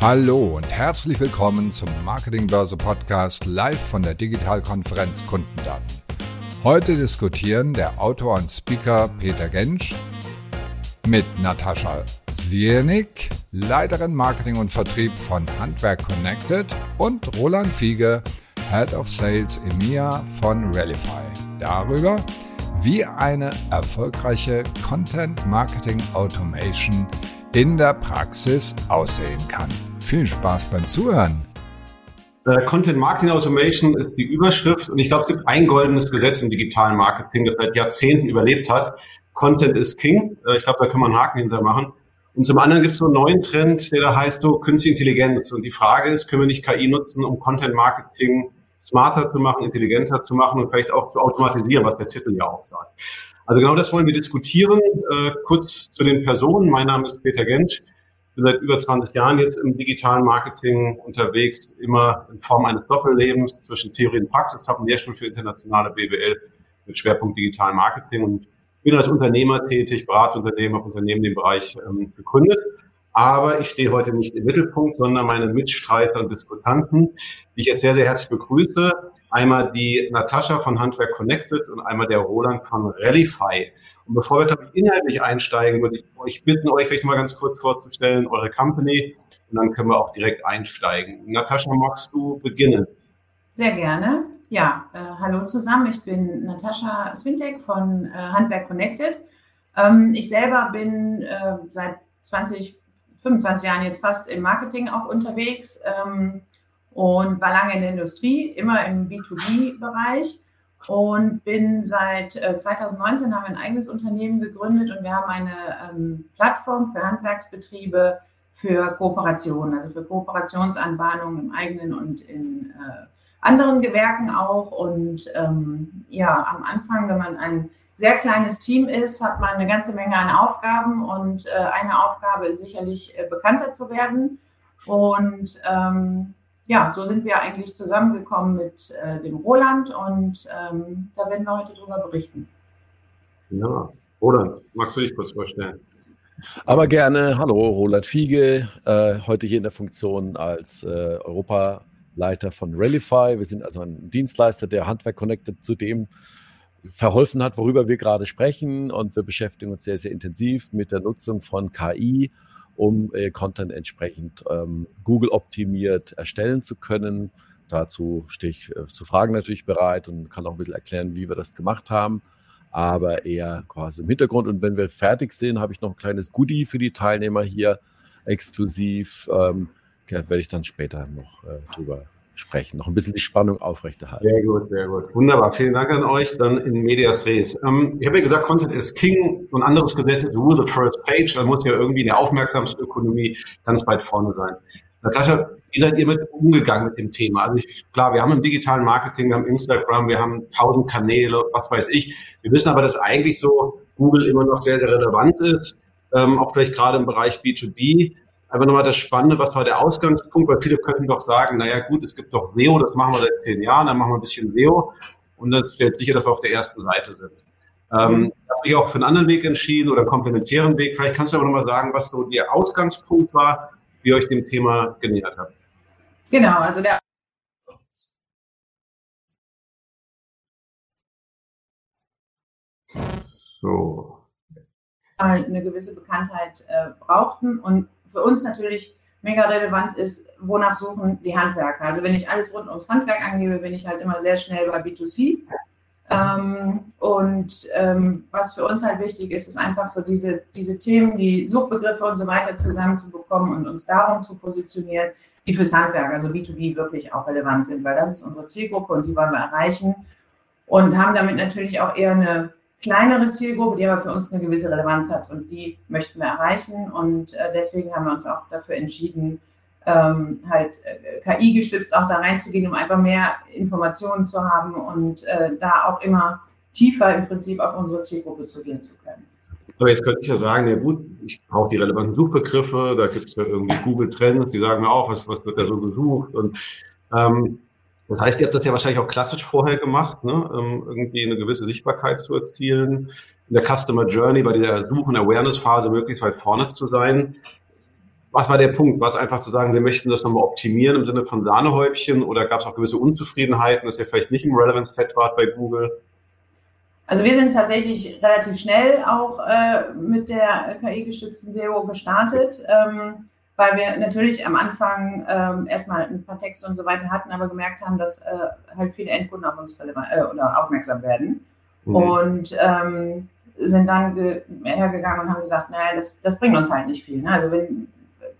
Hallo und herzlich willkommen zum Marketingbörse Podcast live von der Digitalkonferenz Kundendaten. Heute diskutieren der Autor und Speaker Peter Gensch mit Natascha Zwiernik, Leiterin Marketing und Vertrieb von Handwerk Connected und Roland Fiege, Head of Sales EMEA von Relify. Darüber, wie eine erfolgreiche Content Marketing Automation in der Praxis aussehen kann. Viel Spaß beim Zuhören. Content Marketing Automation ist die Überschrift und ich glaube, es gibt ein goldenes Gesetz im digitalen Marketing, das seit Jahrzehnten überlebt hat. Content is King. Äh, ich glaube, da kann man einen Haken hinter machen. Und zum anderen gibt es so einen neuen Trend, der da heißt so Künstliche Intelligenz. Und die Frage ist, können wir nicht KI nutzen, um Content Marketing smarter zu machen, intelligenter zu machen und vielleicht auch zu automatisieren, was der Titel ja auch sagt. Also genau das wollen wir diskutieren. Äh, kurz zu den Personen. Mein Name ist Peter Gensch. Ich bin seit über 20 Jahren jetzt im digitalen Marketing unterwegs, immer in Form eines Doppellebens zwischen Theorie und Praxis. Habe einen Lehrstuhl für internationale BWL mit Schwerpunkt digital Marketing und bin als Unternehmer tätig, berate Unternehmen, habe Unternehmen dem Bereich ähm, gegründet. Aber ich stehe heute nicht im Mittelpunkt, sondern meine Mitstreiter und Diskutanten, die ich jetzt sehr, sehr herzlich begrüße. Einmal die Natascha von Handwerk Connected und einmal der Roland von Rallify. Und bevor wir glaube inhaltlich einsteigen, würde ich euch bitten, euch vielleicht mal ganz kurz vorzustellen, eure Company. Und dann können wir auch direkt einsteigen. Natascha, magst du beginnen? Sehr gerne. Ja, äh, hallo zusammen. Ich bin Natascha Swintek von äh, Handwerk Connected. Ähm, ich selber bin äh, seit 20, 25 Jahren jetzt fast im Marketing auch unterwegs ähm, und war lange in der Industrie, immer im B2B-Bereich und bin seit äh, 2019 haben wir ein eigenes Unternehmen gegründet und wir haben eine ähm, Plattform für Handwerksbetriebe für Kooperationen, also für Kooperationsanbahnungen im eigenen und in äh, anderen Gewerken auch. Und ähm, ja, am Anfang, wenn man ein sehr kleines Team ist, hat man eine ganze Menge an Aufgaben und äh, eine Aufgabe ist sicherlich äh, bekannter zu werden. Und ähm, ja, so sind wir eigentlich zusammengekommen mit äh, dem Roland und ähm, da werden wir heute drüber berichten. Ja, Roland, magst du dich kurz vorstellen? Aber gerne. Hallo, Roland Fiege, äh, heute hier in der Funktion als äh, Europa Leiter von Relify. Wir sind also ein Dienstleister, der Handwerk Connected zu dem verholfen hat, worüber wir gerade sprechen. Und wir beschäftigen uns sehr, sehr intensiv mit der Nutzung von KI, um äh, Content entsprechend ähm, Google optimiert erstellen zu können. Dazu stehe ich äh, zu Fragen natürlich bereit und kann auch ein bisschen erklären, wie wir das gemacht haben, aber eher quasi im Hintergrund. Und wenn wir fertig sind, habe ich noch ein kleines Goodie für die Teilnehmer hier exklusiv. Ähm, werde ich dann später noch äh, drüber sprechen, noch ein bisschen die Spannung aufrechterhalten. Sehr gut, sehr gut. Wunderbar. Vielen Dank an euch. Dann in Medias Res. Ähm, ich habe ja gesagt, Content is King. Ein anderes Gesetz ist Rule the First Page. Da muss ja irgendwie in der Aufmerksamkeitsökonomie ganz weit vorne sein. Natascha, wie seid ihr mit umgegangen mit dem Thema? Also ich, klar, wir haben im digitalen Marketing, wir haben Instagram, wir haben tausend Kanäle, was weiß ich. Wir wissen aber, dass eigentlich so Google immer noch sehr, sehr relevant ist, ähm, auch vielleicht gerade im Bereich B2B einfach nochmal das Spannende, was war der Ausgangspunkt, weil viele könnten doch sagen, naja gut, es gibt doch SEO, das machen wir seit zehn Jahren, dann machen wir ein bisschen SEO und das stellt sicher, dass wir auf der ersten Seite sind. Ähm, ich habe mich auch für einen anderen Weg entschieden oder einen komplementären Weg. Vielleicht kannst du aber nochmal sagen, was so der Ausgangspunkt war, wie ihr euch dem Thema genähert habt. Genau, also der so. eine gewisse Bekanntheit äh, brauchten und für uns natürlich mega relevant ist, wonach suchen die Handwerker. Also wenn ich alles rund ums Handwerk angebe, bin ich halt immer sehr schnell bei B2C. Ähm, und ähm, was für uns halt wichtig ist, ist einfach so diese, diese Themen, die Suchbegriffe und so weiter zusammenzubekommen und uns darum zu positionieren, die fürs Handwerk, also B2B, wirklich auch relevant sind, weil das ist unsere Zielgruppe und die wollen wir erreichen und haben damit natürlich auch eher eine kleinere Zielgruppe, die aber für uns eine gewisse Relevanz hat und die möchten wir erreichen und äh, deswegen haben wir uns auch dafür entschieden, ähm, halt äh, KI gestützt auch da reinzugehen, um einfach mehr Informationen zu haben und äh, da auch immer tiefer im Prinzip auf unsere Zielgruppe zu gehen zu können. Aber jetzt könnte ich ja sagen, ja gut, ich brauche die relevanten Suchbegriffe, da gibt es ja irgendwie Google Trends, die sagen mir auch, was, was wird da so gesucht und ähm, das heißt, ihr habt das ja wahrscheinlich auch klassisch vorher gemacht, ne? ähm, irgendwie eine gewisse Sichtbarkeit zu erzielen, in der Customer Journey bei dieser Such- und Awareness-Phase möglichst weit vorne zu sein. was war der Punkt? War es einfach zu sagen, wir möchten das nochmal optimieren im Sinne von Sahnehäubchen oder gab es auch gewisse Unzufriedenheiten, dass ihr vielleicht nicht im Relevance-Set wart bei Google? Also wir sind tatsächlich relativ schnell auch äh, mit der KI-gestützten SEO gestartet, ähm, weil wir natürlich am Anfang ähm, erstmal ein paar Texte und so weiter hatten, aber gemerkt haben, dass äh, halt viele Endkunden auf uns relevant, äh, oder aufmerksam werden. Mhm. Und ähm, sind dann hergegangen und haben gesagt, naja, das, das bringt uns halt nicht viel. Ne? Also wenn,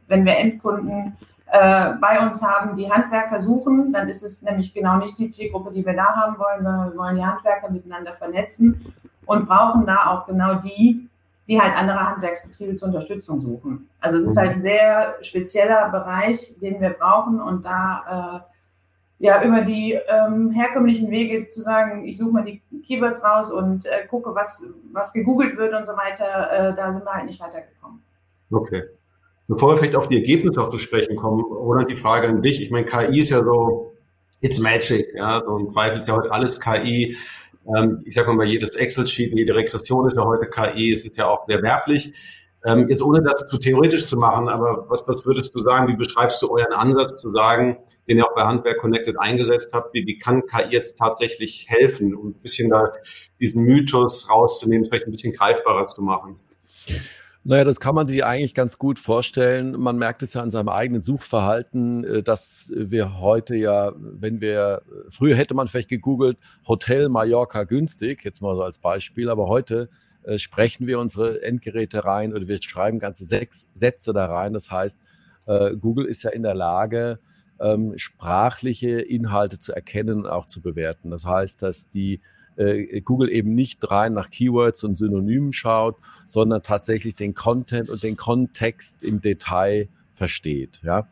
wenn wir Endkunden äh, bei uns haben, die Handwerker suchen, dann ist es nämlich genau nicht die Zielgruppe, die wir da haben wollen, sondern wir wollen die Handwerker miteinander vernetzen und brauchen da auch genau die, die halt andere Handwerksbetriebe zur Unterstützung suchen. Also es ist mhm. halt ein sehr spezieller Bereich, den wir brauchen und da äh, ja, über die ähm, herkömmlichen Wege zu sagen, ich suche mal die Keywords raus und äh, gucke, was, was gegoogelt wird und so weiter, äh, da sind wir halt nicht weitergekommen. Okay. Bevor wir vielleicht auf die Ergebnisse auch zu sprechen kommen, Roland, die Frage an dich. Ich meine, KI ist ja so, it's magic, ja, so im Zweifel ist ja heute alles KI. Ähm, ich sage mal, jedes Excel-Sheet, jede Regression ist ja heute KI, es ist ja auch sehr werblich. Ähm, jetzt ohne das zu theoretisch zu machen, aber was, was würdest du sagen, wie beschreibst du euren Ansatz zu sagen, den ihr auch bei Handwerk Connected eingesetzt habt, wie, wie kann KI jetzt tatsächlich helfen, um ein bisschen da diesen Mythos rauszunehmen, vielleicht ein bisschen greifbarer zu machen? Naja, das kann man sich eigentlich ganz gut vorstellen. Man merkt es ja an seinem eigenen Suchverhalten, äh, dass wir heute ja, wenn wir, früher hätte man vielleicht gegoogelt, Hotel Mallorca günstig, jetzt mal so als Beispiel, aber heute äh, sprechen wir unsere Endgeräte rein oder wir schreiben ganze sechs Sätze da rein. Das heißt, äh, Google ist ja in der Lage, ähm, sprachliche Inhalte zu erkennen und auch zu bewerten. Das heißt, dass die äh, Google eben nicht rein nach Keywords und Synonymen schaut, sondern tatsächlich den Content und den Kontext im Detail versteht. Ja.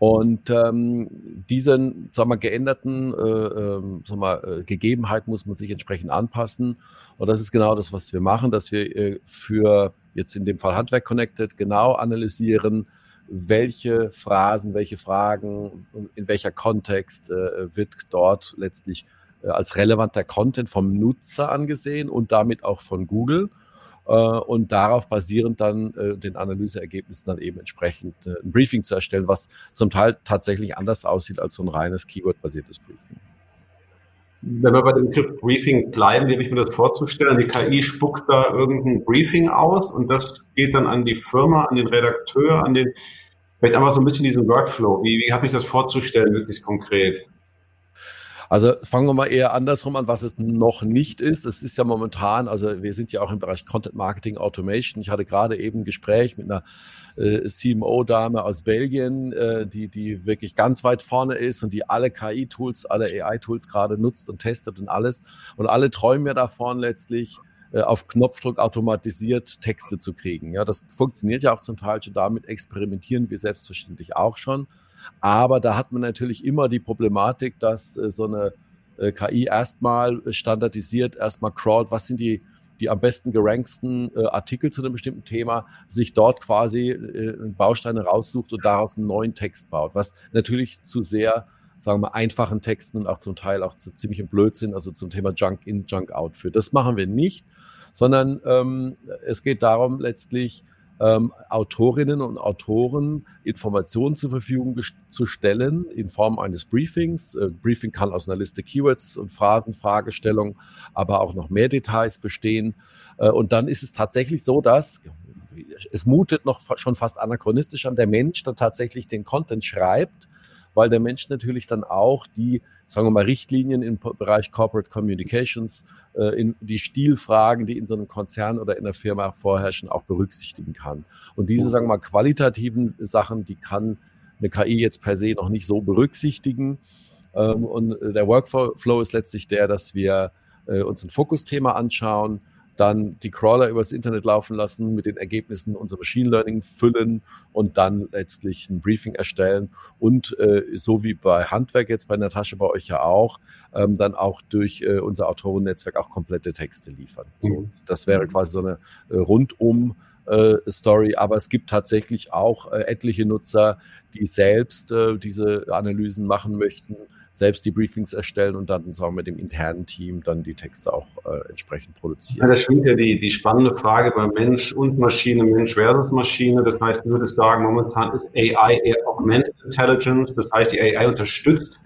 Und ähm, diesen, sagen wir, geänderten äh, äh, sagen wir, äh, Gegebenheit muss man sich entsprechend anpassen. Und das ist genau das, was wir machen, dass wir äh, für jetzt in dem Fall Handwerk Connected genau analysieren, welche Phrasen, welche Fragen, in welcher Kontext äh, wird dort letztlich als relevanter Content vom Nutzer angesehen und damit auch von Google. Äh, und darauf basierend dann äh, den Analyseergebnissen dann eben entsprechend äh, ein Briefing zu erstellen, was zum Teil tatsächlich anders aussieht als so ein reines Keyword-basiertes Briefing. Wenn wir bei dem Begriff Briefing bleiben, wie habe ich mir das vorzustellen? Die KI spuckt da irgendein Briefing aus und das geht dann an die Firma, an den Redakteur, an den, vielleicht einfach so ein bisschen diesen Workflow. Wie, wie habe ich das vorzustellen, wirklich konkret? Also fangen wir mal eher andersrum an, was es noch nicht ist. Es ist ja momentan, also wir sind ja auch im Bereich Content Marketing Automation. Ich hatte gerade eben ein Gespräch mit einer äh, CMO-Dame aus Belgien, äh, die, die wirklich ganz weit vorne ist und die alle KI-Tools, alle AI-Tools gerade nutzt und testet und alles. Und alle träumen ja davon letztlich, äh, auf Knopfdruck automatisiert Texte zu kriegen. Ja, das funktioniert ja auch zum Teil schon. Damit experimentieren wir selbstverständlich auch schon. Aber da hat man natürlich immer die Problematik, dass äh, so eine äh, KI erstmal standardisiert, erstmal crawlt, was sind die, die am besten geranksten äh, Artikel zu einem bestimmten Thema, sich dort quasi äh, Bausteine raussucht und daraus einen neuen Text baut, was natürlich zu sehr sagen wir, einfachen Texten und auch zum Teil auch zu ziemlichem Blödsinn, also zum Thema Junk in, Junk out führt. Das machen wir nicht, sondern ähm, es geht darum, letztlich ähm, Autorinnen und Autoren Informationen zur Verfügung zu stellen in Form eines Briefings. Äh, Briefing kann aus einer Liste Keywords und Phrasen, Fragestellungen, aber auch noch mehr Details bestehen. Äh, und dann ist es tatsächlich so, dass es mutet noch schon fast anachronistisch an, der Mensch dann tatsächlich den Content schreibt, weil der Mensch natürlich dann auch die sagen wir mal, Richtlinien im Bereich Corporate Communications, äh, in die Stilfragen, die in so einem Konzern oder in einer Firma vorherrschen, auch berücksichtigen kann. Und diese, sagen wir mal, qualitativen Sachen, die kann eine KI jetzt per se noch nicht so berücksichtigen. Ähm, und der Workflow ist letztlich der, dass wir äh, uns ein Fokusthema anschauen, dann die Crawler übers Internet laufen lassen, mit den Ergebnissen unser Machine Learning füllen und dann letztlich ein Briefing erstellen und äh, so wie bei Handwerk jetzt bei Natascha bei euch ja auch, ähm, dann auch durch äh, unser Autorennetzwerk auch komplette Texte liefern. So, mhm. das wäre quasi so eine äh, rundum äh, Story, aber es gibt tatsächlich auch äh, etliche Nutzer, die selbst äh, diese Analysen machen möchten selbst die Briefings erstellen und dann wir mit dem internen Team dann die Texte auch äh, entsprechend produzieren. Ja, da schwingt ja die, die spannende Frage bei Mensch und Maschine, Mensch versus Maschine. Das heißt, du würdest sagen, momentan ist AI eher Augmented Intelligence. Das heißt, die AI unterstützt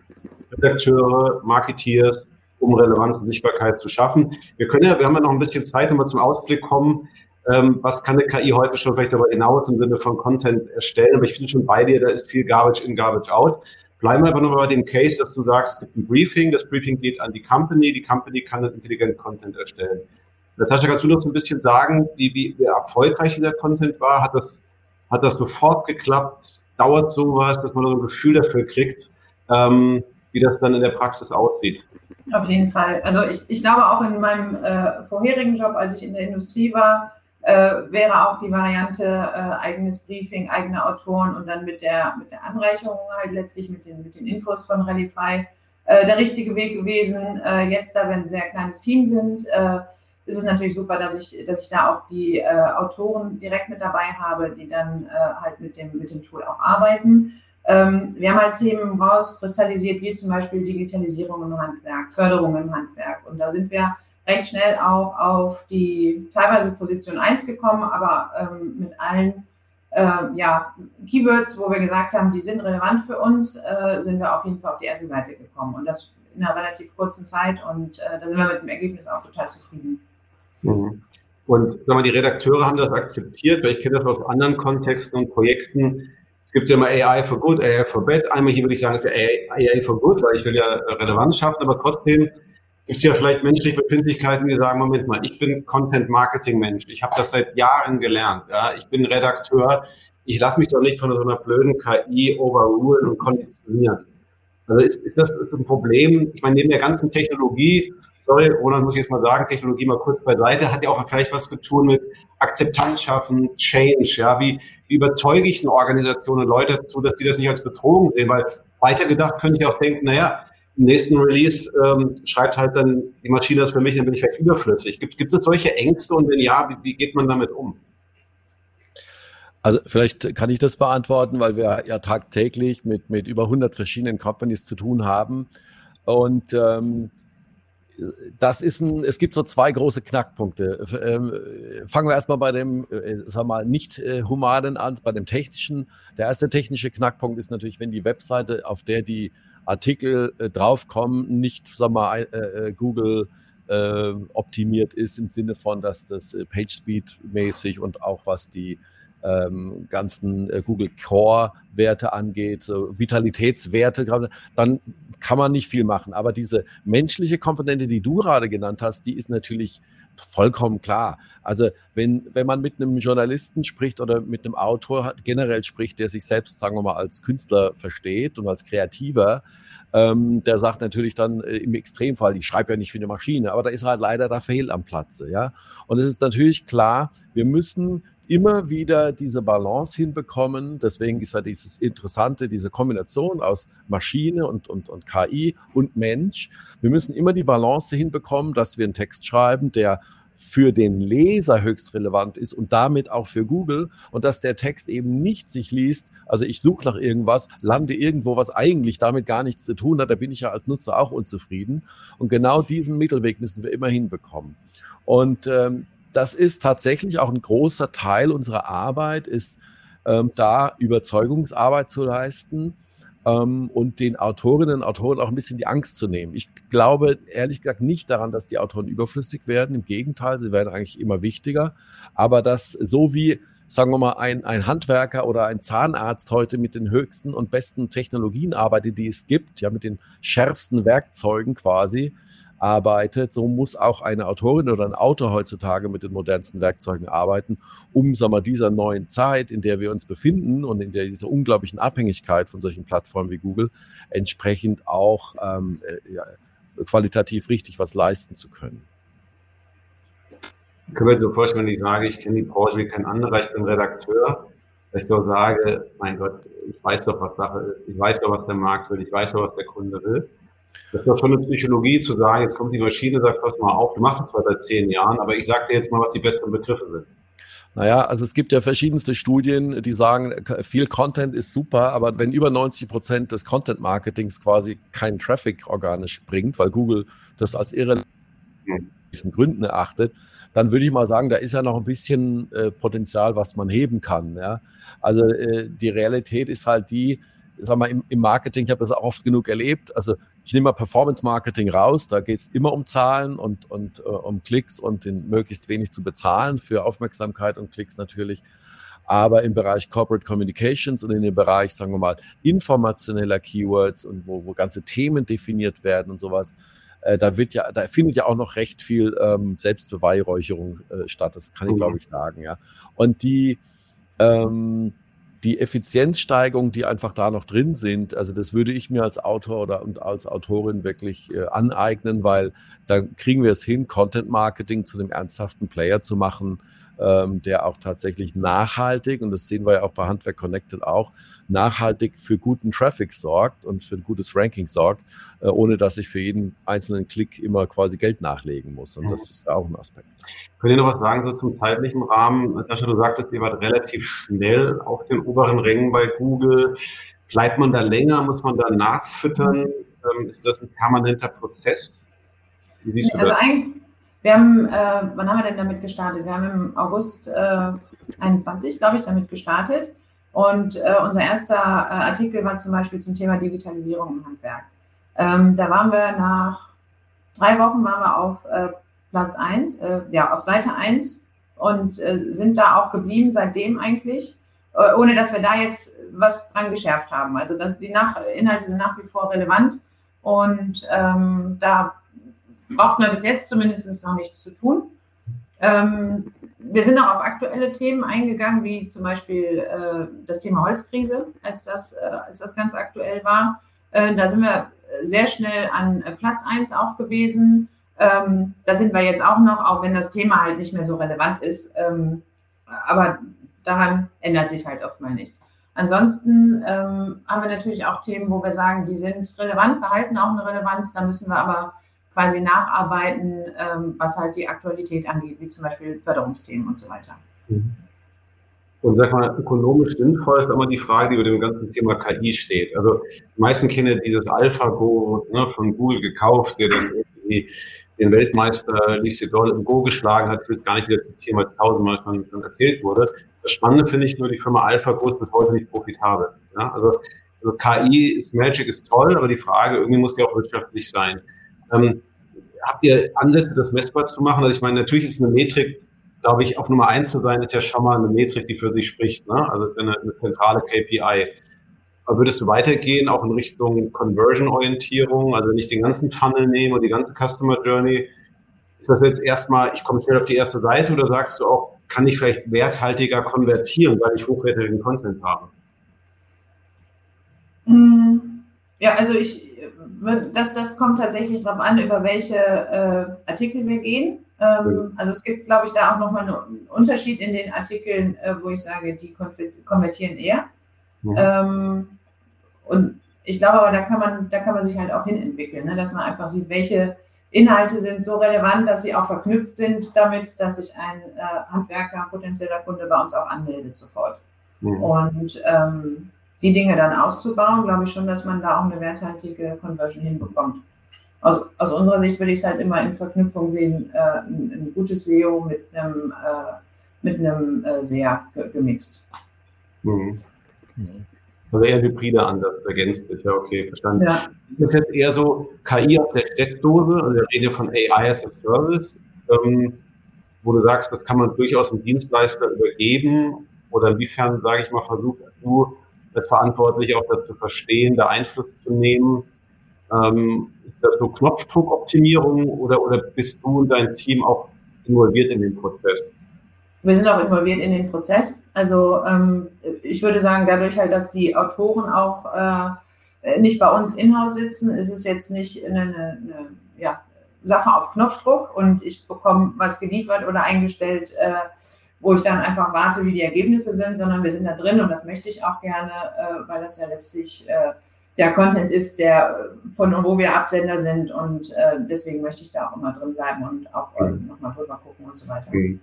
Redakteure, Marketeers, um Relevanz und Sichtbarkeit zu schaffen. Wir können ja, wir haben ja noch ein bisschen Zeit, um mal zum Ausblick kommen. Ähm, was kann eine KI heute schon vielleicht darüber hinaus im Sinne von Content erstellen? Aber ich finde schon bei dir, da ist viel Garbage in, Garbage out. Bleiben wir aber nur bei dem Case, dass du sagst, es gibt ein Briefing, das Briefing geht an die Company, die Company kann dann intelligent Content erstellen. Natascha, kannst du noch so ein bisschen sagen, wie, wie, wie erfolgreich dieser Content war? Hat das, hat das sofort geklappt? Dauert sowas, dass man so ein Gefühl dafür kriegt, ähm, wie das dann in der Praxis aussieht? Auf jeden Fall. Also ich, ich glaube auch in meinem äh, vorherigen Job, als ich in der Industrie war, äh, wäre auch die Variante äh, eigenes Briefing, eigene Autoren und dann mit der, mit der Anreicherung halt letztlich mit den, mit den Infos von Rallify äh, der richtige Weg gewesen. Äh, jetzt, da wir ein sehr kleines Team sind, äh, ist es natürlich super, dass ich, dass ich da auch die äh, Autoren direkt mit dabei habe, die dann halt mit dem, mit dem Tool auch arbeiten. Ähm, wir haben halt Themen rauskristallisiert, wie zum Beispiel Digitalisierung im Handwerk, Förderung im Handwerk. Und da sind wir recht schnell auch auf die teilweise Position 1 gekommen, aber ähm, mit allen äh, ja, Keywords, wo wir gesagt haben, die sind relevant für uns, äh, sind wir auf jeden Fall auf die erste Seite gekommen. Und das in einer relativ kurzen Zeit. Und äh, da sind wir mit dem Ergebnis auch total zufrieden. Mhm. Und sag mal, die Redakteure haben das akzeptiert, weil ich kenne das aus anderen Kontexten und Projekten. Es gibt ja immer AI for Good, AI for Bad. Einmal hier würde ich sagen, es ist AI, AI for Good, weil ich will ja Relevanz schaffen, aber trotzdem gibt es ja vielleicht menschliche Befindlichkeiten, die sagen, Moment mal, ich bin Content-Marketing-Mensch, ich habe das seit Jahren gelernt, ja, ich bin Redakteur, ich lasse mich doch nicht von so einer blöden KI overrulen und konditionieren. Also ist, ist das ist ein Problem, ich meine, neben der ganzen Technologie, sorry, Roland muss ich jetzt mal sagen, Technologie mal kurz beiseite, hat ja auch vielleicht was zu tun mit Akzeptanz schaffen, Change, ja, wie, wie überzeuge ich eine Organisation und Leute dazu, dass die das nicht als Bedrohung sehen, weil weitergedacht könnte ich auch denken, naja, im nächsten Release ähm, schreibt halt dann die Maschine das für mich, dann bin ich vielleicht überflüssig. Gibt, gibt es solche Ängste und wenn ja, wie, wie geht man damit um? Also vielleicht kann ich das beantworten, weil wir ja tagtäglich mit, mit über 100 verschiedenen Companies zu tun haben. Und ähm, das ist ein, es gibt so zwei große Knackpunkte. Ähm, fangen wir erstmal bei dem, äh, sag mal, nicht äh, humanen an, bei dem technischen. Der erste technische Knackpunkt ist natürlich, wenn die Webseite, auf der die Artikel äh, draufkommen, nicht, sag mal, äh, äh, Google äh, optimiert ist im Sinne von, dass das äh, PageSpeed mäßig und auch was die ähm, ganzen äh, Google Core Werte angeht, so Vitalitätswerte, dann kann man nicht viel machen. Aber diese menschliche Komponente, die du gerade genannt hast, die ist natürlich vollkommen klar. Also wenn, wenn man mit einem Journalisten spricht oder mit einem Autor generell spricht, der sich selbst, sagen wir mal, als Künstler versteht und als Kreativer, ähm, der sagt natürlich dann äh, im Extremfall, ich schreibe ja nicht für eine Maschine, aber da ist halt leider da Fehl am Platze, ja. Und es ist natürlich klar, wir müssen immer wieder diese Balance hinbekommen. Deswegen ist ja dieses Interessante, diese Kombination aus Maschine und, und, und KI und Mensch. Wir müssen immer die Balance hinbekommen, dass wir einen Text schreiben, der für den Leser höchst relevant ist und damit auch für Google und dass der Text eben nicht sich liest, also ich suche nach irgendwas, lande irgendwo, was eigentlich damit gar nichts zu tun hat, da bin ich ja als Nutzer auch unzufrieden und genau diesen Mittelweg müssen wir immer hinbekommen. Und ähm, das ist tatsächlich auch ein großer Teil unserer Arbeit, ist ähm, da Überzeugungsarbeit zu leisten ähm, und den Autorinnen und Autoren auch ein bisschen die Angst zu nehmen. Ich glaube ehrlich gesagt nicht daran, dass die Autoren überflüssig werden. Im Gegenteil, sie werden eigentlich immer wichtiger. Aber dass so wie sagen wir mal, ein, ein Handwerker oder ein Zahnarzt heute mit den höchsten und besten Technologien arbeitet, die es gibt, ja, mit den schärfsten Werkzeugen quasi, arbeitet, so muss auch eine Autorin oder ein Autor heutzutage mit den modernsten Werkzeugen arbeiten, um sagen wir, dieser neuen Zeit, in der wir uns befinden und in der diese unglaublichen Abhängigkeit von solchen Plattformen wie Google entsprechend auch ähm, äh, ja, qualitativ richtig was leisten zu können. Ich kann mir so vorstellen, wenn ich sage, ich kenne die Branche wie kein anderer, ich bin Redakteur, dass ich doch sage, mein Gott, ich weiß doch, was Sache ist, ich weiß doch, was der Markt will, ich weiß doch, was der Kunde will. Das ist doch schon eine Psychologie zu sagen, jetzt kommt die Maschine, sagt, pass mal auf, du machst das zwar seit zehn Jahren, aber ich sage dir jetzt mal, was die besseren Begriffe sind. Naja, also es gibt ja verschiedenste Studien, die sagen, viel Content ist super, aber wenn über 90 Prozent des Content-Marketings quasi keinen Traffic organisch bringt, weil Google das als irrelevant diesen Gründen erachtet, dann würde ich mal sagen, da ist ja noch ein bisschen äh, Potenzial, was man heben kann. Ja? Also äh, die Realität ist halt die, sag mal, im, im Marketing, ich habe das auch oft genug erlebt. Also ich nehme mal Performance Marketing raus, da geht es immer um Zahlen und, und äh, um Klicks und den möglichst wenig zu bezahlen für Aufmerksamkeit und Klicks natürlich. Aber im Bereich Corporate Communications und in dem Bereich, sagen wir mal, informationeller Keywords und wo, wo ganze Themen definiert werden und sowas, äh, da wird ja, da findet ja auch noch recht viel ähm, Selbstbeweihräucherung äh, statt. Das kann ich, glaube ich, sagen, ja. Und die, ähm, die Effizienzsteigerung, die einfach da noch drin sind, also das würde ich mir als Autor oder und als Autorin wirklich äh, aneignen, weil da kriegen wir es hin, Content Marketing zu einem ernsthaften Player zu machen, ähm, der auch tatsächlich nachhaltig, und das sehen wir ja auch bei Handwerk Connected auch, nachhaltig für guten Traffic sorgt und für ein gutes Ranking sorgt, äh, ohne dass ich für jeden einzelnen Klick immer quasi Geld nachlegen muss. Und das mhm. ist auch ein Aspekt. Könnt ihr noch was sagen so zum zeitlichen Rahmen? Natascha, du sagtest, ihr wart relativ schnell auf den oberen Rängen bei Google. Bleibt man da länger? Muss man da nachfüttern? Ähm, ist das ein permanenter Prozess? Wie siehst du also das? Wir haben, äh, wann haben wir denn damit gestartet? Wir haben im August äh, 21, glaube ich, damit gestartet. Und äh, unser erster äh, Artikel war zum Beispiel zum Thema Digitalisierung im Handwerk. Ähm, da waren wir nach drei Wochen waren wir auf äh, Platz 1, äh, ja, auf Seite 1 und äh, sind da auch geblieben seitdem eigentlich, äh, ohne dass wir da jetzt was dran geschärft haben. Also das, die nach Inhalte sind nach wie vor relevant und ähm, da braucht man bis jetzt zumindest noch nichts zu tun. Ähm, wir sind auch auf aktuelle Themen eingegangen, wie zum Beispiel äh, das Thema Holzkrise, als das, äh, als das ganz aktuell war. Äh, da sind wir sehr schnell an äh, Platz 1 auch gewesen. Ähm, da sind wir jetzt auch noch, auch wenn das Thema halt nicht mehr so relevant ist. Ähm, aber daran ändert sich halt erstmal nichts. Ansonsten ähm, haben wir natürlich auch Themen, wo wir sagen, die sind relevant, behalten auch eine Relevanz. Da müssen wir aber quasi nacharbeiten, ähm, was halt die Aktualität angeht, wie zum Beispiel Förderungsthemen und so weiter. Mhm. Und sag mal, ökonomisch sinnvoll ist immer die Frage, die über dem ganzen Thema KI steht. Also die meisten kennen dieses AlphaGo ne, von Google gekauft, der dann irgendwie den Weltmeister Lise Doll im Go geschlagen hat. Ich will gar nicht wieder zitieren, weil es tausendmal schon, schon erzählt wurde. Das Spannende finde ich nur, die Firma AlphaGo ist bis heute nicht profitabel. Ja? Also, also KI ist Magic, ist toll, aber die Frage, irgendwie muss die auch wirtschaftlich sein. Ähm, habt ihr Ansätze, das messbar zu machen? Also ich meine, natürlich ist eine Metrik, glaube ich, auf Nummer eins zu sein, ist ja schon mal eine Metrik, die für sich spricht. Ne? Also ist eine, eine zentrale KPI. Aber würdest du weitergehen, auch in Richtung Conversion-Orientierung? Also wenn ich den ganzen Funnel nehme und die ganze Customer Journey, ist das jetzt erstmal, ich komme schnell auf die erste Seite oder sagst du auch, kann ich vielleicht werthaltiger konvertieren, weil ich hochwertigen Content habe? Mm, ja, also ich, das, das kommt tatsächlich darauf an, über welche äh, Artikel wir gehen. Ähm, also es gibt, glaube ich, da auch nochmal einen Unterschied in den Artikeln, äh, wo ich sage, die konvertieren eher. Mhm. Ähm, und ich glaube aber, da kann man, da kann man sich halt auch hinentwickeln, ne? dass man einfach sieht, welche Inhalte sind so relevant, dass sie auch verknüpft sind damit, dass sich ein äh, Handwerker, potenzieller Kunde bei uns auch anmeldet sofort. Mhm. Und ähm, die Dinge dann auszubauen, glaube ich schon, dass man da auch eine werthaltige Conversion hinbekommt. Also aus unserer Sicht würde ich es halt immer in Verknüpfung sehen, äh, ein, ein, gutes SEO mit einem, äh, mit einem äh, SEA gemixt. Mhm. Also eher hybride Ansatz, ergänzt sich, ja, okay, verstanden. Ja. Ist das jetzt eher so KI aus der Steckdose, also wir reden von AI as a Service, ähm, wo du sagst, das kann man durchaus einem Dienstleister übergeben oder inwiefern, sage ich mal, versuchst du als Verantwortliche auch das zu verstehen, da Einfluss zu nehmen? Ähm, ist das so Knopfdruckoptimierung oder, oder bist du und dein Team auch involviert in den Prozess? Wir sind auch involviert in den Prozess. Also ähm, ich würde sagen, dadurch halt, dass die Autoren auch äh, nicht bei uns in-house sitzen, ist es jetzt nicht eine, eine, eine ja, Sache auf Knopfdruck und ich bekomme was geliefert oder eingestellt, äh, wo ich dann einfach warte, wie die Ergebnisse sind, sondern wir sind da drin und das möchte ich auch gerne, äh, weil das ja letztlich äh, der Content ist, der von wo wir Absender sind und äh, deswegen möchte ich da auch immer drin bleiben und auch äh, nochmal drüber gucken und so weiter. Mhm.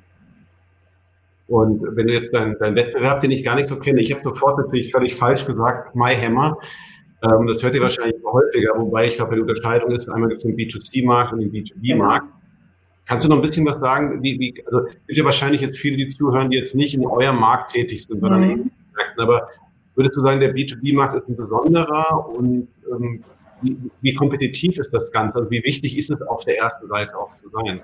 Und wenn du jetzt deinen dein Wettbewerb, den ich gar nicht so kenne, ich habe sofort natürlich völlig falsch gesagt, MyHammer. Ähm, das hört ihr wahrscheinlich häufiger, wobei ich glaube, die Unterscheidung ist, einmal gibt es den B2C-Markt und den B2B-Markt. Kannst du noch ein bisschen was sagen? Wie, wie, also es gibt ja wahrscheinlich jetzt viele, die zuhören, die jetzt nicht in eurem Markt tätig sind, sondern mhm. in Märkten. Aber würdest du sagen, der B2B-Markt ist ein besonderer und ähm, wie, wie kompetitiv ist das Ganze? Also wie wichtig ist es auf der ersten Seite auch zu sein?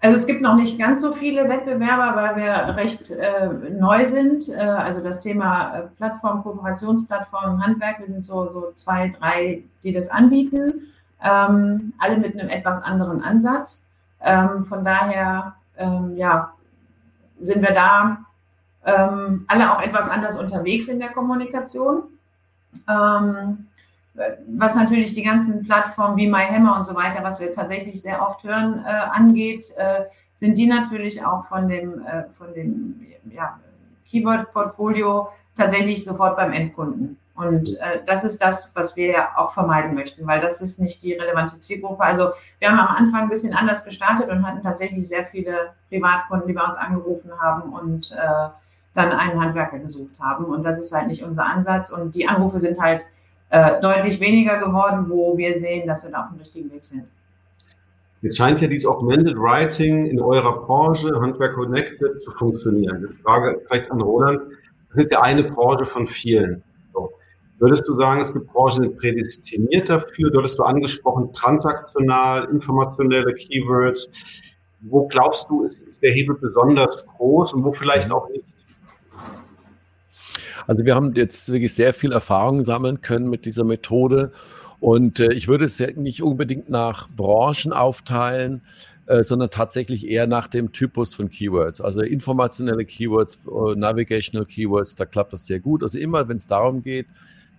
Also es gibt noch nicht ganz so viele Wettbewerber, weil wir recht äh, neu sind. Äh, also das Thema äh, Plattform, Kooperationsplattform, Handwerk, wir sind so, so zwei, drei, die das anbieten. Ähm, alle mit einem etwas anderen Ansatz. Ähm, von daher, ähm, ja, sind wir da ähm, alle auch etwas anders unterwegs in der Kommunikation. Ähm, was natürlich die ganzen Plattformen wie MyHammer und so weiter, was wir tatsächlich sehr oft hören, äh, angeht, äh, sind die natürlich auch von dem, äh, dem ja, Keyword-Portfolio tatsächlich sofort beim Endkunden. Und äh, das ist das, was wir ja auch vermeiden möchten, weil das ist nicht die relevante Zielgruppe. Also wir haben am Anfang ein bisschen anders gestartet und hatten tatsächlich sehr viele Privatkunden, die bei uns angerufen haben und äh, dann einen Handwerker gesucht haben. Und das ist halt nicht unser Ansatz. Und die Anrufe sind halt äh, deutlich weniger geworden, wo wir sehen, dass wir da auf dem richtigen Weg sind. Jetzt scheint ja dieses Augmented Writing in eurer Branche, Handwerk Connected, zu funktionieren. Die Frage vielleicht an Roland. Das ist ja eine Branche von vielen. Würdest du sagen, es gibt Branchen, prädestiniert dafür? Du hattest du angesprochen, transaktional, informationelle Keywords. Wo glaubst du, ist, ist der Hebel besonders groß und wo vielleicht mhm. auch nicht? Also wir haben jetzt wirklich sehr viel Erfahrung sammeln können mit dieser Methode. Und äh, ich würde es ja nicht unbedingt nach Branchen aufteilen, äh, sondern tatsächlich eher nach dem Typus von Keywords. Also informationelle Keywords, äh, Navigational Keywords, da klappt das sehr gut. Also immer, wenn es darum geht,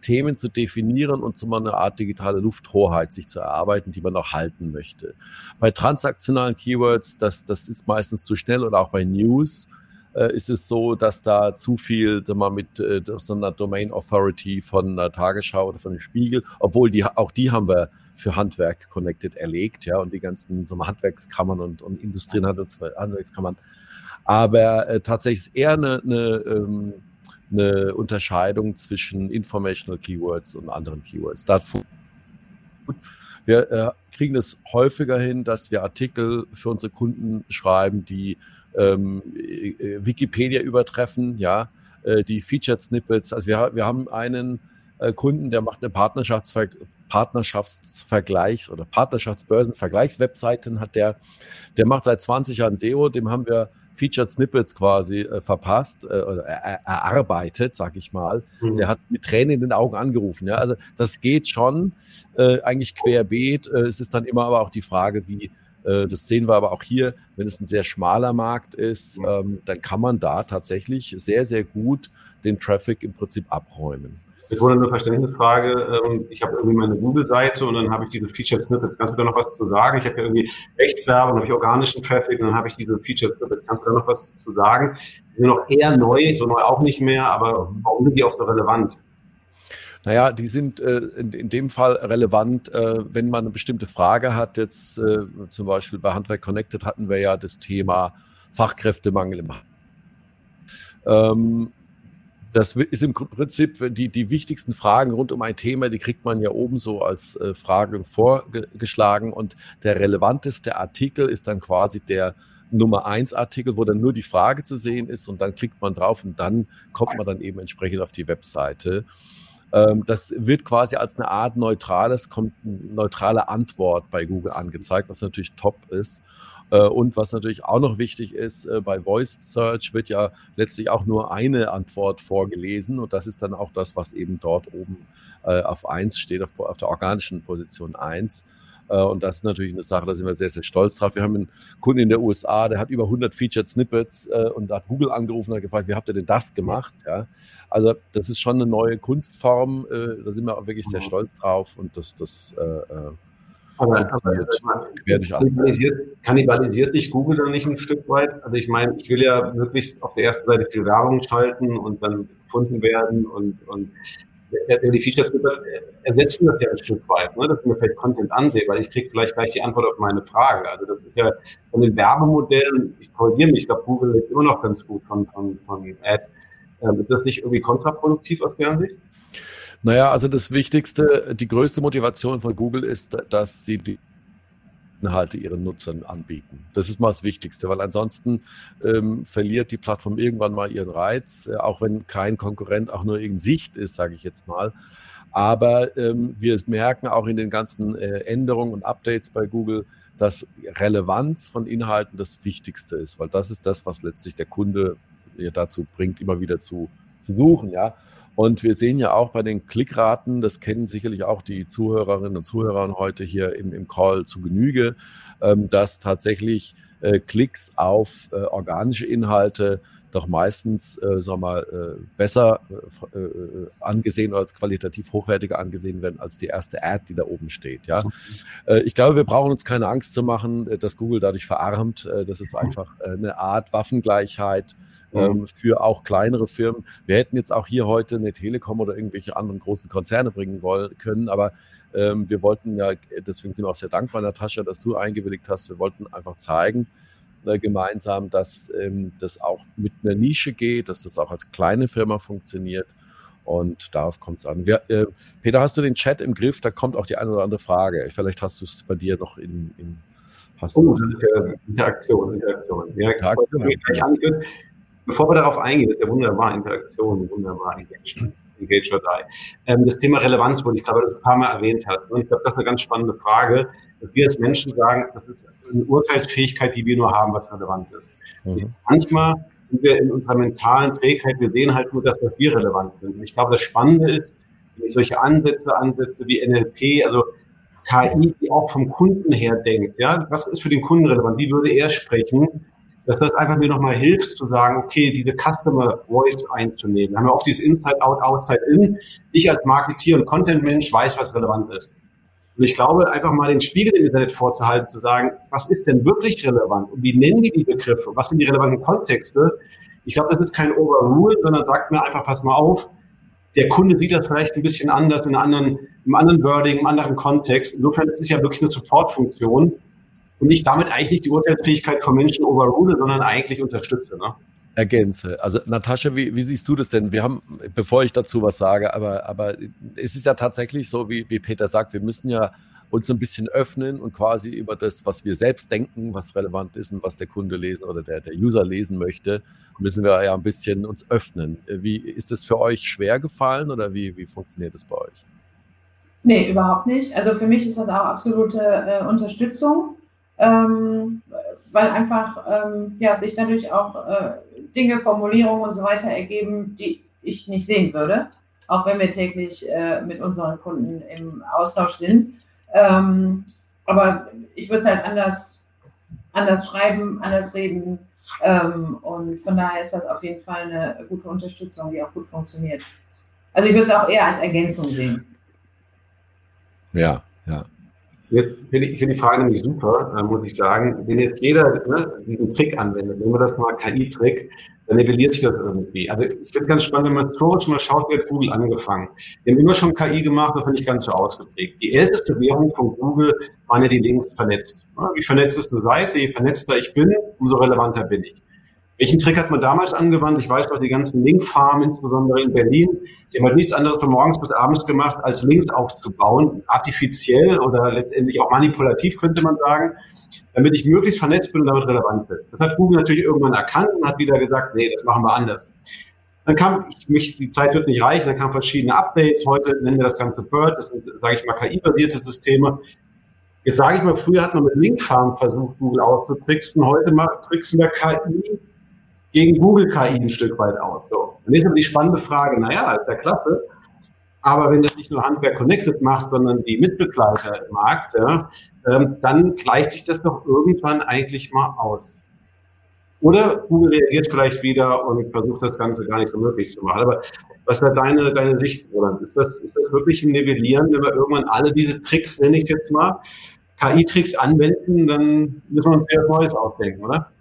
Themen zu definieren und so mal eine Art digitale Lufthoheit sich zu erarbeiten, die man auch halten möchte. Bei transaktionalen Keywords, das, das ist meistens zu schnell oder auch bei News äh, ist es so, dass da zu viel mal mit äh, so einer Domain Authority von der Tagesschau oder von dem Spiegel, obwohl die auch die haben wir für Handwerk Connected erlegt, ja, und die ganzen so Handwerkskammern und, und Industrien. Aber äh, tatsächlich ist eher eine, eine, ähm, eine Unterscheidung zwischen Informational Keywords und anderen Keywords. Wir äh, kriegen es häufiger hin, dass wir Artikel für unsere Kunden schreiben, die ähm, äh, Wikipedia übertreffen, ja, äh, die Featured Snippets. Also wir, wir haben einen äh, Kunden, der macht eine Partnerschaftsver Partnerschaftsvergleichs- oder Partnerschaftsbörsenvergleichswebseiten hat der, der macht seit 20 Jahren SEO, dem haben wir Featured Snippets quasi äh, verpasst äh, oder er, erarbeitet, sag ich mal. Mhm. Der hat mit Tränen in den Augen angerufen. Ja, also das geht schon äh, eigentlich querbeet. Äh, es ist dann immer aber auch die Frage, wie äh, das sehen wir aber auch hier, wenn es ein sehr schmaler Markt ist, ähm, dann kann man da tatsächlich sehr, sehr gut den Traffic im Prinzip abräumen. Jetzt wurde eine Verständnisfrage. Ähm, ich habe irgendwie meine Google-Seite und dann habe ich diese Featured Snippets. Kannst du da noch was zu sagen? Ich habe ja irgendwie Rechtswerbung, habe ich organischen Traffic und dann habe ich diese Featured Snippets. Kannst du da noch was zu sagen? Die sind noch eher neu, so neu auch nicht mehr, aber warum sind die auch so relevant? Naja, die sind äh, in, in, dem Fall relevant, äh, wenn man eine bestimmte Frage hat. Jetzt äh, zum Beispiel bei Handwerk Connected hatten wir ja das Thema Fachkräftemangel im ähm, das ist im Prinzip die, die wichtigsten Fragen rund um ein Thema, die kriegt man ja oben so als äh, Frage vorgeschlagen. Und der relevanteste Artikel ist dann quasi der Nummer eins Artikel, wo dann nur die Frage zu sehen ist und dann klickt man drauf und dann kommt man dann eben entsprechend auf die Webseite. Ähm, das wird quasi als eine Art neutrales, neutrale Antwort bei Google angezeigt, was natürlich top ist. Äh, und was natürlich auch noch wichtig ist, äh, bei Voice Search wird ja letztlich auch nur eine Antwort vorgelesen und das ist dann auch das, was eben dort oben äh, auf eins steht, auf, auf der organischen Position eins. Äh, und das ist natürlich eine Sache, da sind wir sehr, sehr stolz drauf. Wir haben einen Kunden in der USA, der hat über 100 Featured Snippets und hat Google angerufen und hat gefragt, wie habt ihr denn das gemacht? Ja, also das ist schon eine neue Kunstform. Da sind wir auch wirklich sehr mhm. stolz drauf und das, das aber, aber kannibalisiert, kannibalisiert sich Google dann nicht ein Stück weit? Also ich meine, ich will ja möglichst auf der ersten Seite viel Werbung schalten und dann gefunden werden und, und die Features ersetzen das ja ein Stück weit, ne, dass ich mir vielleicht Content ansehe, weil ich kriege gleich gleich die Antwort auf meine Frage. Also das ist ja von den Werbemodellen, ich korrigiere mich, ich glaube, Google ist immer noch ganz gut von, von, von Ad. Ähm, ist das nicht irgendwie kontraproduktiv aus deren Sicht? Naja, also das Wichtigste, die größte Motivation von Google ist, dass sie die Inhalte ihren Nutzern anbieten. Das ist mal das Wichtigste, weil ansonsten ähm, verliert die Plattform irgendwann mal ihren Reiz, äh, auch wenn kein Konkurrent auch nur in Sicht ist, sage ich jetzt mal. Aber ähm, wir merken auch in den ganzen äh, Änderungen und Updates bei Google, dass Relevanz von Inhalten das Wichtigste ist, weil das ist das, was letztlich der Kunde dazu bringt, immer wieder zu, zu suchen. Ja. Und wir sehen ja auch bei den Klickraten, das kennen sicherlich auch die Zuhörerinnen und Zuhörer heute hier im, im Call zu Genüge, ähm, dass tatsächlich äh, Klicks auf äh, organische Inhalte doch meistens, äh, sagen wir mal, äh, besser äh, äh, angesehen oder als qualitativ hochwertiger angesehen werden als die erste Ad, die da oben steht. Ja, äh, ich glaube, wir brauchen uns keine Angst zu machen, äh, dass Google dadurch verarmt. Das ist einfach eine Art Waffengleichheit ähm, für auch kleinere Firmen. Wir hätten jetzt auch hier heute eine Telekom oder irgendwelche anderen großen Konzerne bringen wollen können, aber ähm, wir wollten ja, deswegen sind wir auch sehr dankbar, Natascha, dass du eingewilligt hast. Wir wollten einfach zeigen, äh, gemeinsam, dass ähm, das auch mit einer Nische geht, dass das auch als kleine Firma funktioniert. Und darauf kommt es an. Wir, äh, Peter, hast du den Chat im Griff? Da kommt auch die eine oder andere Frage. Vielleicht hast du es bei dir noch in, in hast oh, Interaktion, Interaktion. Ja, Interaktion. Bevor wir darauf eingehen, das ist ja wunderbar, Interaktion, wunderbar, Engagement. Engage or Die. Ähm, das Thema Relevanz wurde ich gerade ein paar Mal erwähnt hast. Und ich glaube, das ist eine ganz spannende Frage, dass wir als Menschen sagen, das ist eine Urteilsfähigkeit, die wir nur haben, was relevant ist. Mhm. Manchmal sind wir in unserer mentalen Trägheit, wir sehen halt nur das, was wir relevant sind. Und ich glaube, das Spannende ist, wenn ich solche Ansätze ansetze wie NLP, also KI, die auch vom Kunden her denkt, ja, was ist für den Kunden relevant? Wie würde er sprechen? Dass das einfach mir nochmal hilft zu sagen, okay, diese Customer Voice einzunehmen. Wir haben ja oft dieses Inside Out, Outside In. Ich als Marketier und Content-Mensch weiß, was relevant ist. Und ich glaube, einfach mal den Spiegel im Internet vorzuhalten, zu sagen, was ist denn wirklich relevant? Und wie nennen die die Begriffe? Was sind die relevanten Kontexte? Ich glaube, das ist kein Overrule, sondern sagt mir einfach, pass mal auf, der Kunde sieht das vielleicht ein bisschen anders, in einem anderen, im anderen Wording, im anderen Kontext. Insofern ist es ja wirklich eine Supportfunktion und ich damit eigentlich nicht die Urteilsfähigkeit von Menschen overrule, sondern eigentlich unterstütze. Ne? Ergänze. Also Natascha, wie, wie siehst du das denn? Wir haben, bevor ich dazu was sage, aber, aber es ist ja tatsächlich so, wie, wie Peter sagt, wir müssen ja uns ein bisschen öffnen und quasi über das, was wir selbst denken, was relevant ist und was der Kunde lesen oder der, der User lesen möchte, müssen wir ja ein bisschen uns öffnen. Wie ist es für euch schwer gefallen oder wie, wie funktioniert es bei euch? Nee, überhaupt nicht. Also für mich ist das auch absolute äh, Unterstützung ähm, weil einfach ähm, ja, sich dadurch auch äh, Dinge, Formulierungen und so weiter ergeben, die ich nicht sehen würde, auch wenn wir täglich äh, mit unseren Kunden im Austausch sind. Ähm, aber ich würde es halt anders, anders schreiben, anders reden. Ähm, und von daher ist das auf jeden Fall eine gute Unterstützung, die auch gut funktioniert. Also ich würde es auch eher als Ergänzung sehen. Ja, ja. Jetzt finde ich, find die Frage nämlich super, äh, muss ich sagen. Wenn jetzt jeder ne, diesen Trick anwendet, nehmen wir das mal KI-Trick, dann nivelliert sich das irgendwie. Also ich finde ganz spannend, wenn man historisch mal schaut, wie hat Google angefangen. Die haben immer schon KI gemacht, das finde ich ganz so ausgeprägt. Die älteste Währung von Google waren ja die Links vernetzt. Je vernetzt ist eine Seite, je vernetzter ich bin, umso relevanter bin ich. Welchen Trick hat man damals angewandt? Ich weiß noch, die ganzen Linkfarmen, insbesondere in Berlin, die haben halt nichts anderes von morgens bis abends gemacht, als Links aufzubauen, artifiziell oder letztendlich auch manipulativ, könnte man sagen, damit ich möglichst vernetzt bin und damit relevant bin. Das hat Google natürlich irgendwann erkannt und hat wieder gesagt, nee, das machen wir anders. Dann kam, ich, mich, die Zeit wird nicht reichen, dann kamen verschiedene Updates. Heute nennen wir das Ganze BIRD, das sind, sage ich mal, KI-basierte Systeme. Jetzt sage ich mal, früher hat man mit Linkfarmen versucht, Google auszutricksen. Heute mal tricksen wir KI gegen Google KI ein Stück weit aus. So. Jetzt ist die spannende Frage, naja, ist ja klasse, aber wenn das nicht nur Handwerk Connected macht, sondern die Mitbegleiter im Markt, ja, ähm, dann gleicht sich das doch irgendwann eigentlich mal aus. Oder Google reagiert vielleicht wieder und versucht das Ganze gar nicht so möglich zu machen. Aber was ist deine, deine Sicht, Roland? Ist das, ist das wirklich ein Nivellieren, wenn wir irgendwann alle diese Tricks, nenne ich jetzt mal, KI-Tricks anwenden, dann müssen wir uns wieder Neues ausdenken, oder?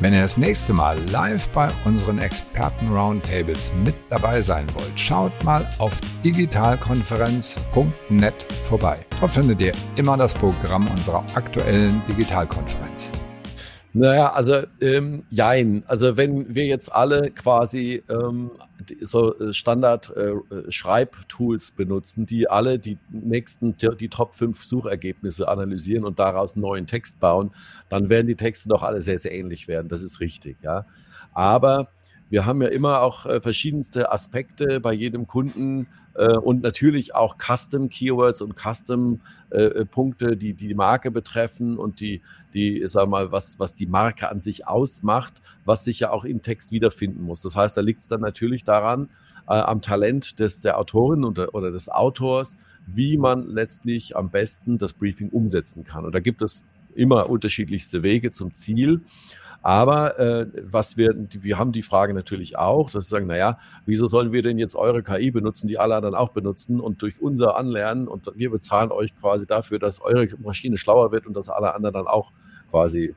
Wenn ihr das nächste Mal live bei unseren Experten-Roundtables mit dabei sein wollt, schaut mal auf digitalkonferenz.net vorbei. Dort findet ihr immer das Programm unserer aktuellen Digitalkonferenz. Naja, also ähm, jein. Also wenn wir jetzt alle quasi ähm, so äh, Standard-Schreibtools äh, benutzen, die alle die nächsten, die Top 5 Suchergebnisse analysieren und daraus einen neuen Text bauen, dann werden die Texte doch alle sehr, sehr ähnlich werden. Das ist richtig, ja. Aber wir haben ja immer auch äh, verschiedenste Aspekte bei jedem Kunden äh, und natürlich auch Custom Keywords und Custom äh, äh, Punkte, die die Marke betreffen und die, die, sag mal, was, was die Marke an sich ausmacht, was sich ja auch im Text wiederfinden muss. Das heißt, da liegt es dann natürlich daran, äh, am Talent des, der Autorin oder, oder des Autors, wie man letztlich am besten das Briefing umsetzen kann. Und da gibt es immer unterschiedlichste Wege zum Ziel. Aber äh, was wir, wir haben die Frage natürlich auch, dass sie sagen, naja, wieso sollen wir denn jetzt eure KI benutzen, die alle anderen auch benutzen und durch unser Anlernen und wir bezahlen euch quasi dafür, dass eure Maschine schlauer wird und dass alle anderen dann auch quasi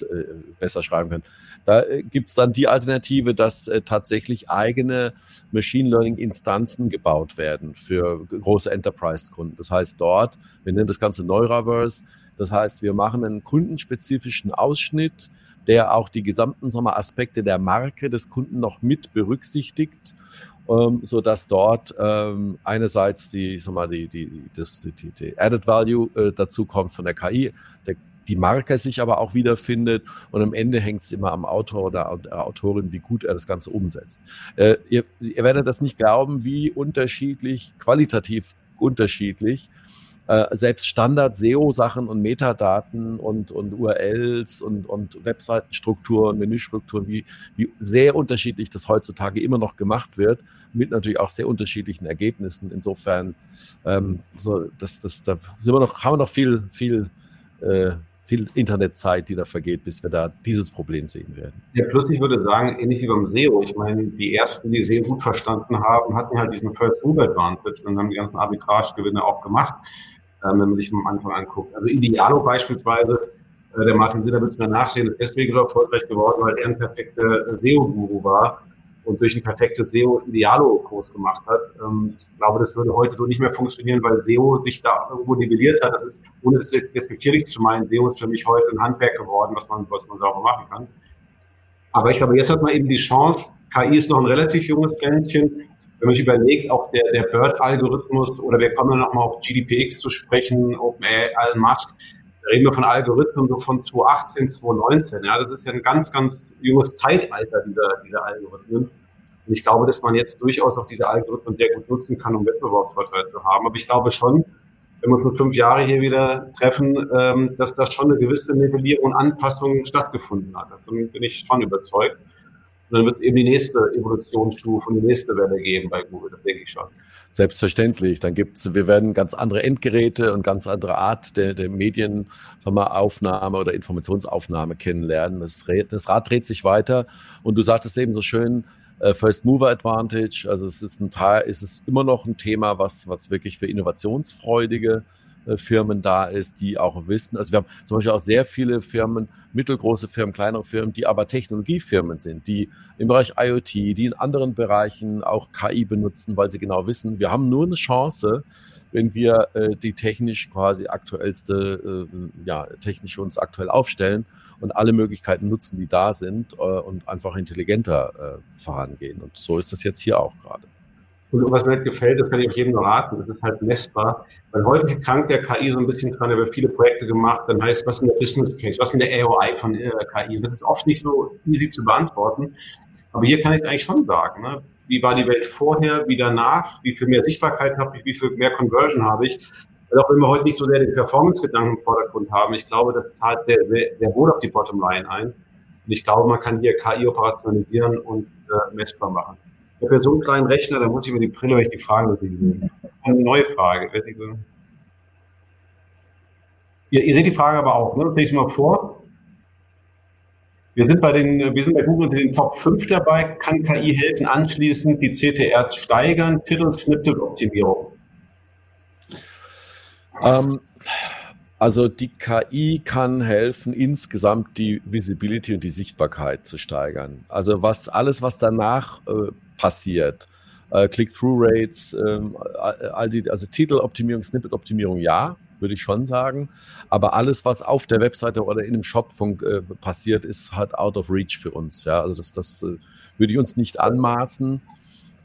äh, besser schreiben können. Da äh, gibt's dann die Alternative, dass äh, tatsächlich eigene Machine Learning Instanzen gebaut werden für große Enterprise-Kunden. Das heißt dort, wir nennen das Ganze Neuraverse. Das heißt, wir machen einen kundenspezifischen Ausschnitt der auch die gesamten wir, Aspekte der Marke des Kunden noch mit berücksichtigt, ähm, so dass dort ähm, einerseits die, sag mal, die, die, das, die, die Added Value äh, dazu kommt von der KI, der, die Marke sich aber auch wiederfindet und am Ende hängt es immer am Autor oder der Autorin, wie gut er das Ganze umsetzt. Äh, ihr, ihr werdet das nicht glauben, wie unterschiedlich, qualitativ unterschiedlich äh, selbst Standard-SEO-Sachen und Metadaten und, und URLs und, und Webseitenstrukturen, Menüstrukturen, wie, wie sehr unterschiedlich das heutzutage immer noch gemacht wird, mit natürlich auch sehr unterschiedlichen Ergebnissen. Insofern, ähm, so, das, das, da sind wir noch, haben wir noch viel, viel, äh, viel Internetzeit, die da vergeht, bis wir da dieses Problem sehen werden. Ja, plus ich würde sagen, ähnlich wie beim SEO. Ich meine, die ersten, die SEO gut verstanden haben, hatten halt diesen First Move Advantage und haben die ganzen Arbitrage-Gewinne auch gemacht wenn man sich am Anfang anguckt. Also Idealo beispielsweise, äh, der Martin Sitter wird es mir nachsehen, ist deswegen erfolgreich geworden, weil er ein perfekter SEO-Guru war und durch ein perfektes SEO Idealo-Kurs gemacht hat. Ähm, ich glaube, das würde heute so nicht mehr funktionieren, weil SEO sich da irgendwo nivelliert hat. Das ist, ohne es respektierlich zu meinen, SEO ist für mich heute ein Handwerk geworden, was man, was man sauber machen kann. Aber ich glaube, jetzt hat man eben die Chance, KI ist noch ein relativ junges Pflänzchen, wenn man sich überlegt, auch der, der BERT-Algorithmus oder wir kommen dann nochmal auf GDPX zu sprechen, OpenAI, Elon Musk, reden wir von Algorithmen so von 2018, 2019. Ja, das ist ja ein ganz, ganz junges Zeitalter dieser, dieser Algorithmen. Und ich glaube, dass man jetzt durchaus auch diese Algorithmen sehr gut nutzen kann, um Wettbewerbsvorteile zu haben. Aber ich glaube schon, wenn wir uns in fünf Jahre hier wieder treffen, ähm, dass da schon eine gewisse Nivellierung und Anpassung stattgefunden hat. Davon bin ich schon überzeugt. Und dann wird es eben die nächste Evolutionsstufe und die nächste Welle geben bei Google, das denke ich schon. Selbstverständlich. Dann gibt's, wir werden ganz andere Endgeräte und ganz andere Art der, der Medien, sagen wir, Aufnahme oder Informationsaufnahme kennenlernen. Das, das Rad dreht sich weiter. Und du sagtest eben so schön, äh, First Mover Advantage. Also es ist ein Teil, es ist immer noch ein Thema, was, was wirklich für innovationsfreudige Firmen da ist, die auch wissen. Also wir haben zum Beispiel auch sehr viele Firmen, mittelgroße Firmen, kleinere Firmen, die aber Technologiefirmen sind, die im Bereich IoT, die in anderen Bereichen auch KI benutzen, weil sie genau wissen, wir haben nur eine Chance, wenn wir äh, die technisch quasi aktuellste, äh, ja, technisch uns aktuell aufstellen und alle Möglichkeiten nutzen, die da sind äh, und einfach intelligenter äh, vorangehen. Und so ist das jetzt hier auch gerade. Und was mir gefällt, das kann ich auch jedem nur raten, das ist halt messbar. Weil häufig krankt der KI so ein bisschen dran, da wird viele Projekte gemacht, dann heißt, was ist der Business Case, was ist der AOI von äh, KI? Das ist oft nicht so easy zu beantworten. Aber hier kann ich es eigentlich schon sagen. Ne? Wie war die Welt vorher, wie danach, wie viel mehr Sichtbarkeit habe ich, wie viel mehr Conversion habe ich? Weil auch wenn wir heute nicht so sehr den Performance-Gedanken im Vordergrund haben, ich glaube, das zahlt sehr, sehr, sehr wohl auf die Bottomline ein. Und ich glaube, man kann hier KI operationalisieren und äh, messbar machen. Ich so einen kleinen Rechner, da muss ich mir die Brille, weil die Fragen nicht. Eine neue Frage. Ihr, ihr seht die Frage aber auch, ne? Das lese ich mal vor. Wir sind bei den, wir sind bei Google unter den Top 5 dabei. Kann KI helfen, anschließend die CTRs steigern? Viertel Snippet Optimierung. Ähm, Also die KI kann helfen, insgesamt die Visibility und die Sichtbarkeit zu steigern. Also was alles, was danach äh, passiert, äh, Click-through-Rates, ähm, all die, also Titeloptimierung, Snippet-Optimierung, ja, würde ich schon sagen. Aber alles, was auf der Webseite oder in einem Shop von, äh, passiert, ist halt out of reach für uns. Ja, also das, das äh, würde ich uns nicht anmaßen.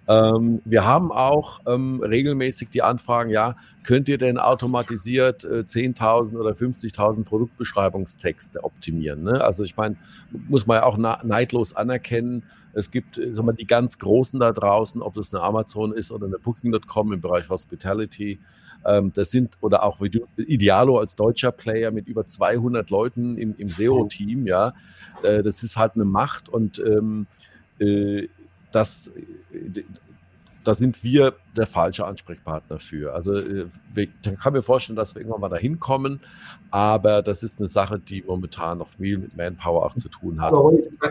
Ähm, wir haben auch ähm, regelmäßig die Anfragen, ja, könnt ihr denn automatisiert äh, 10.000 oder 50.000 Produktbeschreibungstexte optimieren? Ne? Also ich meine, muss man ja auch neidlos anerkennen, es gibt äh, sag mal, die ganz Großen da draußen, ob das eine Amazon ist oder eine Booking.com im Bereich Hospitality. Ähm, das sind, oder auch Idealo als deutscher Player mit über 200 Leuten im, im SEO-Team, ja. Äh, das ist halt eine Macht und ähm, äh, das, da sind wir der falsche Ansprechpartner für. Also äh, ich kann mir vorstellen, dass wir irgendwann mal dahin kommen, aber das ist eine Sache, die momentan noch viel mit Manpower auch zu tun hat.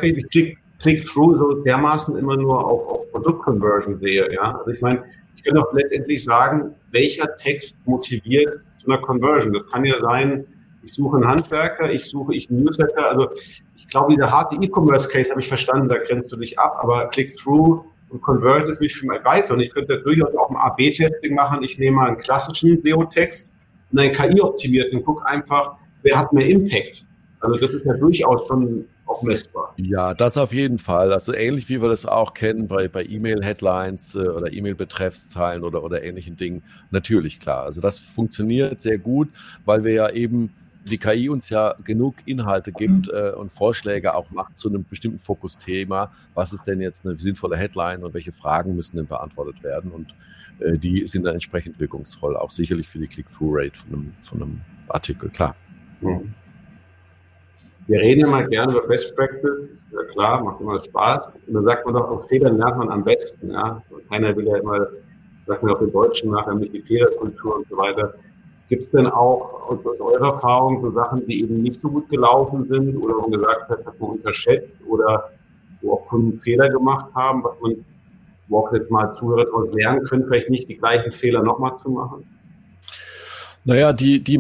Ich Click-Through so dermaßen immer nur auf, auf Produkt-Conversion sehe. Ja? Also ich meine, ich kann doch letztendlich sagen, welcher Text motiviert zu einer Conversion. Das kann ja sein, ich suche einen Handwerker, ich suche ich einen Newsletter. Also ich glaube, dieser harte E-Commerce-Case habe ich verstanden, da grenzt du dich ab, aber Click-Through und Convert ist mich für mich weiter. Und ich könnte durchaus auch ein AB-Testing machen. Ich nehme mal einen klassischen SEO-Text und einen KI-optimierten und gucke einfach, wer hat mehr Impact. Also das ist ja durchaus schon auch messbar. Ja, das auf jeden Fall. Also ähnlich wie wir das auch kennen bei, bei E-Mail-Headlines äh, oder E-Mail-Betreffsteilen oder, oder ähnlichen Dingen. Natürlich klar. Also das funktioniert sehr gut, weil wir ja eben die KI uns ja genug Inhalte gibt äh, und Vorschläge auch macht zu einem bestimmten Fokusthema. Was ist denn jetzt eine sinnvolle Headline und welche Fragen müssen denn beantwortet werden? Und äh, die sind dann entsprechend wirkungsvoll, auch sicherlich für die Click-Through-Rate von einem, von einem Artikel, klar. Mhm. Wir reden immer gerne über Best Practice, ja klar, macht immer Spaß. Und dann sagt man doch, auf Fehlern lernt man am besten. Ja? Und keiner will ja immer, sagt man auch den Deutschen nachher nicht die Fehlerkultur und so weiter. Gibt es denn auch aus, aus, eurer Erfahrung so Sachen, die eben nicht so gut gelaufen sind oder wo man gesagt hat, hat man unterschätzt oder wo auch Kunden Fehler gemacht haben, was man, wo auch jetzt mal Zuhörer daraus lernen können, vielleicht nicht die gleichen Fehler nochmal zu machen? Naja, die, die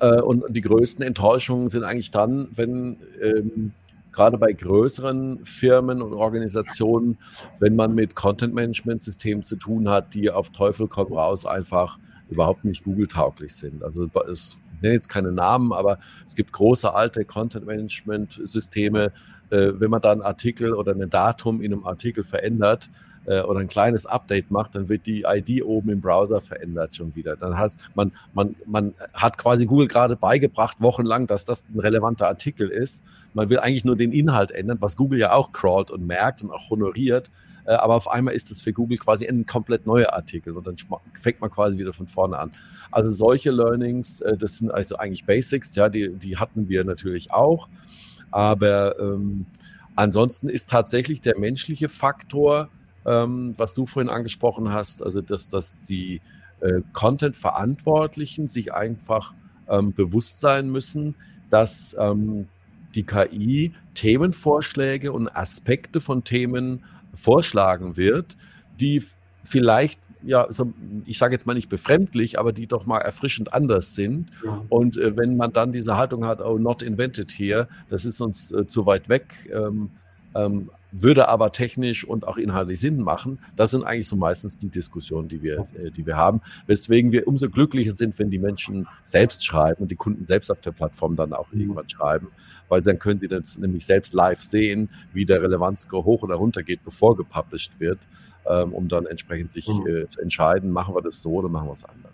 äh, und die größten Enttäuschungen sind eigentlich dann, wenn ähm, gerade bei größeren Firmen und Organisationen, wenn man mit Content-Management-Systemen zu tun hat, die auf Teufel komm raus einfach überhaupt nicht Google-tauglich sind. Also es ich nenne jetzt keine Namen, aber es gibt große alte Content-Management-Systeme. Äh, wenn man da einen Artikel oder ein Datum in einem Artikel verändert, äh, oder ein kleines Update macht, dann wird die ID oben im Browser verändert schon wieder. Dann heißt man, man, man hat quasi Google gerade beigebracht, wochenlang, dass das ein relevanter Artikel ist. Man will eigentlich nur den Inhalt ändern, was Google ja auch crawlt und merkt und auch honoriert. Äh, aber auf einmal ist das für Google quasi ein komplett neuer Artikel und dann fängt man quasi wieder von vorne an. Also solche Learnings, äh, das sind also eigentlich Basics, ja, die, die hatten wir natürlich auch. Aber ähm, ansonsten ist tatsächlich der menschliche Faktor ähm, was du vorhin angesprochen hast, also dass, dass die äh, Content-Verantwortlichen sich einfach ähm, bewusst sein müssen, dass ähm, die KI Themenvorschläge und Aspekte von Themen vorschlagen wird, die vielleicht ja, ich sage jetzt mal nicht befremdlich, aber die doch mal erfrischend anders sind. Ja. Und äh, wenn man dann diese Haltung hat, oh, not invented here, das ist uns äh, zu weit weg, ähm, ähm, würde aber technisch und auch inhaltlich Sinn machen. Das sind eigentlich so meistens die Diskussionen, die wir, äh, die wir haben. Weswegen wir umso glücklicher sind, wenn die Menschen selbst schreiben und die Kunden selbst auf der Plattform dann auch mhm. irgendwann schreiben, weil dann können sie das nämlich selbst live sehen, wie der Relevanzscore hoch oder runter geht, bevor gepublished wird, ähm, um dann entsprechend sich mhm. äh, zu entscheiden, machen wir das so oder machen wir es anders.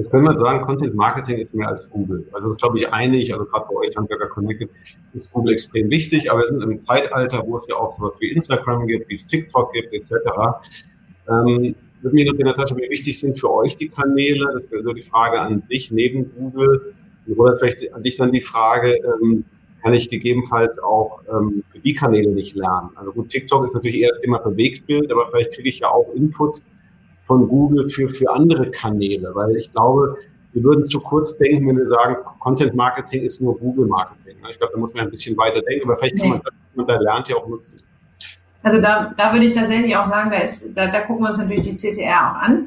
Jetzt können wir sagen, Content Marketing ist mehr als Google. Also das glaube ich einig, also gerade bei euch Handwerker Connected ist Google extrem wichtig, aber wir sind im Zeitalter, wo es ja auch sowas wie Instagram gibt, wie es TikTok gibt, etc. Ähm, würde mich noch Natascha, wie wichtig sind für euch die Kanäle? Das wäre so die Frage an dich neben Google. Oder vielleicht an dich dann die Frage, ähm, kann ich gegebenenfalls auch ähm, für die Kanäle nicht lernen? Also gut, TikTok ist natürlich eher das Thema Bewegtbild, aber vielleicht kriege ich ja auch Input von Google für, für andere Kanäle, weil ich glaube, wir würden zu kurz denken, wenn wir sagen, Content Marketing ist nur Google Marketing. Ich glaube, da muss man ein bisschen weiter denken, aber vielleicht kann man das, man da lernt, ja auch nutzen. Also da, da würde ich tatsächlich auch sagen, da, ist, da, da gucken wir uns natürlich die CTR auch an.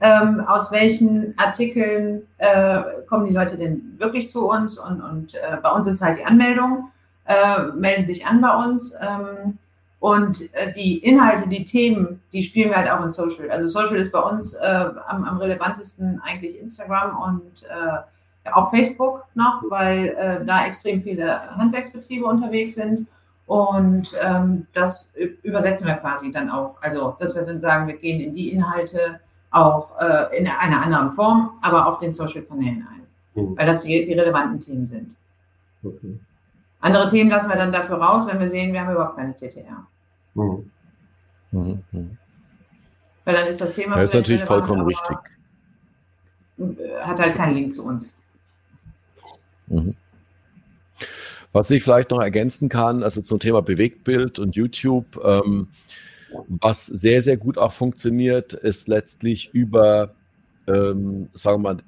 ähm, aus welchen Artikeln äh, kommen die Leute denn wirklich zu uns und, und äh, bei uns ist halt die Anmeldung, äh, melden sich an bei uns ähm, und äh, die Inhalte, die Themen, die spielen wir halt auch in Social. Also Social ist bei uns äh, am, am, relevantesten eigentlich Instagram und äh, auch Facebook noch, weil da extrem viele Handwerksbetriebe unterwegs sind. Und ähm, das übersetzen wir quasi dann auch. Also, dass wir dann sagen, wir gehen in die Inhalte, auch äh, in einer anderen Form, aber auf den Social-Kanälen ein, mhm. weil das die, die, relevanten Themen sind. Okay. Andere Themen lassen wir dann dafür raus, wenn wir sehen, wir haben überhaupt keine CTR. Mhm. Mhm. Weil dann ist das Thema. Das ist natürlich vollkommen richtig. Äh, hat halt keinen Link zu uns. Mhm. Was ich vielleicht noch ergänzen kann, also zum Thema Bewegtbild und YouTube. Ähm, was sehr, sehr gut auch funktioniert, ist letztlich über, ähm, sagen wir mal,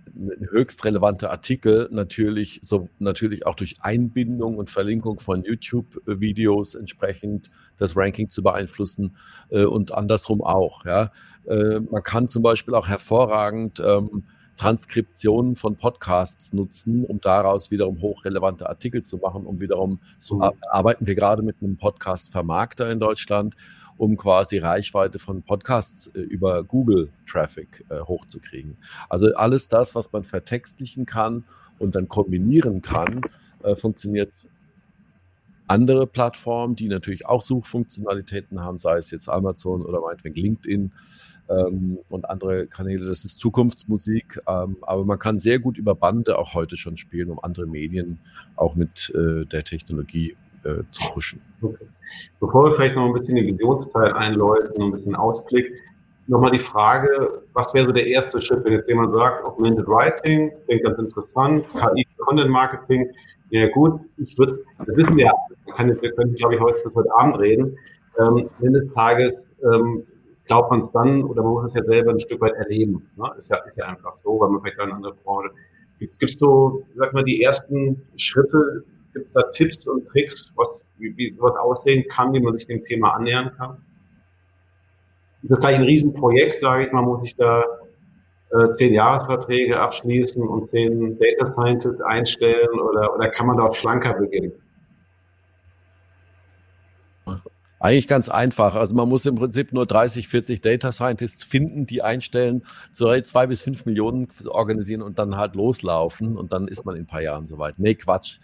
höchst relevante Artikel natürlich, so natürlich auch durch Einbindung und Verlinkung von YouTube-Videos entsprechend das Ranking zu beeinflussen äh, und andersrum auch. Ja. Äh, man kann zum Beispiel auch hervorragend ähm, Transkriptionen von Podcasts nutzen, um daraus wiederum hochrelevante Artikel zu machen, um wiederum, so mhm. arbeiten wir gerade mit einem Podcast-Vermarkter in Deutschland, um quasi Reichweite von Podcasts äh, über Google Traffic äh, hochzukriegen. Also alles das, was man vertextlichen kann und dann kombinieren kann, äh, funktioniert andere Plattformen, die natürlich auch Suchfunktionalitäten haben, sei es jetzt Amazon oder meinetwegen LinkedIn ähm, und andere Kanäle. Das ist Zukunftsmusik, ähm, aber man kann sehr gut über Bande auch heute schon spielen, um andere Medien auch mit äh, der Technologie äh, zu pushen. Okay. Bevor wir vielleicht noch ein bisschen den Visionsteil einläuten, ein bisschen Ausblick, nochmal die Frage, was wäre so der erste Schritt, wenn jetzt jemand sagt, Augmented Writing, klingt ganz interessant, KI Content Marketing, ja gut, ich würde, das wissen wir ja, wir können, glaube ich, heute, heute Abend reden. Ähm, des Tages ähm, glaubt man es dann oder man muss es ja selber ein Stück weit erleben. Ne? Ist, ja, ist ja einfach so, weil man vielleicht eine andere Branche. Gibt es so, sag mal, die ersten Schritte, Gibt es da Tipps und Tricks, was, wie, wie sowas aussehen kann, wie man sich dem Thema annähern kann? Ist das gleich ein Riesenprojekt, sage ich mal, muss ich da äh, zehn Jahresverträge abschließen und zehn Data Scientists einstellen oder, oder kann man dort schlanker beginnen? Eigentlich ganz einfach. Also man muss im Prinzip nur 30, 40 Data Scientists finden, die einstellen, zwei bis fünf Millionen organisieren und dann halt loslaufen und dann ist man in ein paar Jahren soweit. Nee, Quatsch.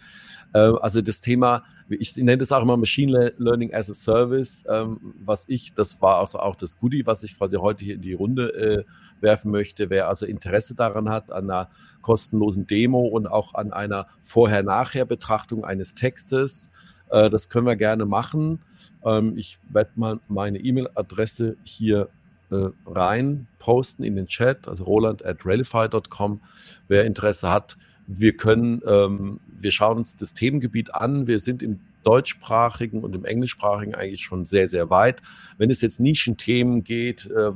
Ähm, also das Thema, ich nenne das auch immer Machine Learning as a Service, ähm, was ich, das war also auch das Goodie, was ich quasi heute hier in die Runde äh, werfen möchte. Wer also Interesse daran hat, an einer kostenlosen Demo und auch an einer Vorher-Nachher-Betrachtung eines Textes, äh, das können wir gerne machen. Ähm, ich werde mal meine E-Mail-Adresse hier äh, rein posten in den Chat, also roland at relify.com. Wer Interesse hat, wir können, ähm, wir schauen uns das Themengebiet an. Wir sind im deutschsprachigen und im englischsprachigen eigentlich schon sehr, sehr weit. Wenn es jetzt Nischenthemen geht, äh,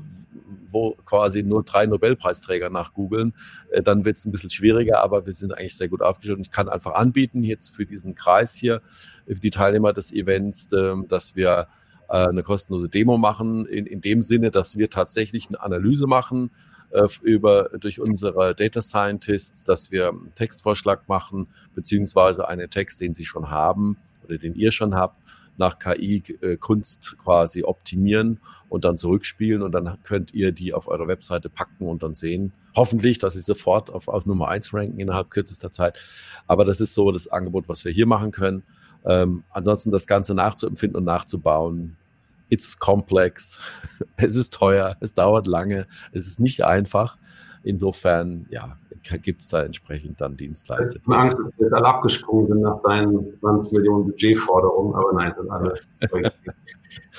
wo quasi nur drei Nobelpreisträger nachgoogeln, äh, dann wird es ein bisschen schwieriger, aber wir sind eigentlich sehr gut aufgestellt. Und ich kann einfach anbieten, jetzt für diesen Kreis hier, für die Teilnehmer des Events, äh, dass wir äh, eine kostenlose Demo machen, in, in dem Sinne, dass wir tatsächlich eine Analyse machen, äh, über, durch unsere Data Scientists, dass wir einen Textvorschlag machen, beziehungsweise einen Text, den sie schon haben oder den ihr schon habt, nach KI-Kunst äh, quasi optimieren und dann zurückspielen und dann könnt ihr die auf eure Webseite packen und dann sehen, hoffentlich, dass sie sofort auf, auf Nummer eins ranken innerhalb kürzester Zeit. Aber das ist so das Angebot, was wir hier machen können. Ähm, ansonsten das Ganze nachzuempfinden und nachzubauen, it's complex, es ist teuer, es dauert lange, es ist nicht einfach. Insofern, ja, gibt es da entsprechend dann Dienstleister. Ich habe Angst, dass wir jetzt alle abgesprungen sind nach deinen 20 Millionen Budgetforderungen, aber nein, sind alle.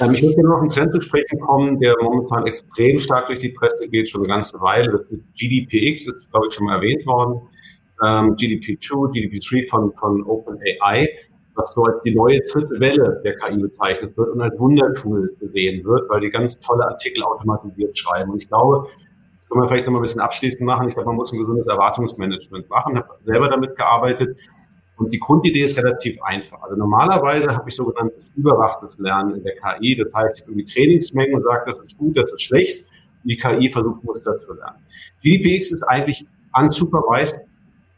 ähm, ich möchte noch einen Trend zu sprechen kommen, der momentan extrem stark durch die Presse geht, schon eine ganze Weile. Das ist GDPX, das ist, glaube ich, schon mal erwähnt worden. Ähm, GDP2, GDP3 von, von OpenAI was so als die neue dritte Welle der KI bezeichnet wird und als Wundertool gesehen wird, weil die ganz tolle Artikel automatisiert schreiben. Und ich glaube, können wir vielleicht noch mal ein bisschen abschließend machen. Ich glaube, man muss ein gesundes Erwartungsmanagement machen. Ich habe selber damit gearbeitet. Und die Grundidee ist relativ einfach. Also normalerweise habe ich sogenanntes überwachtes Lernen in der KI. Das heißt, ich habe irgendwie Trainingsmengen und sage, das ist gut, das ist schlecht. die KI versucht, Muster zu lernen. GDPX ist eigentlich unsupervised,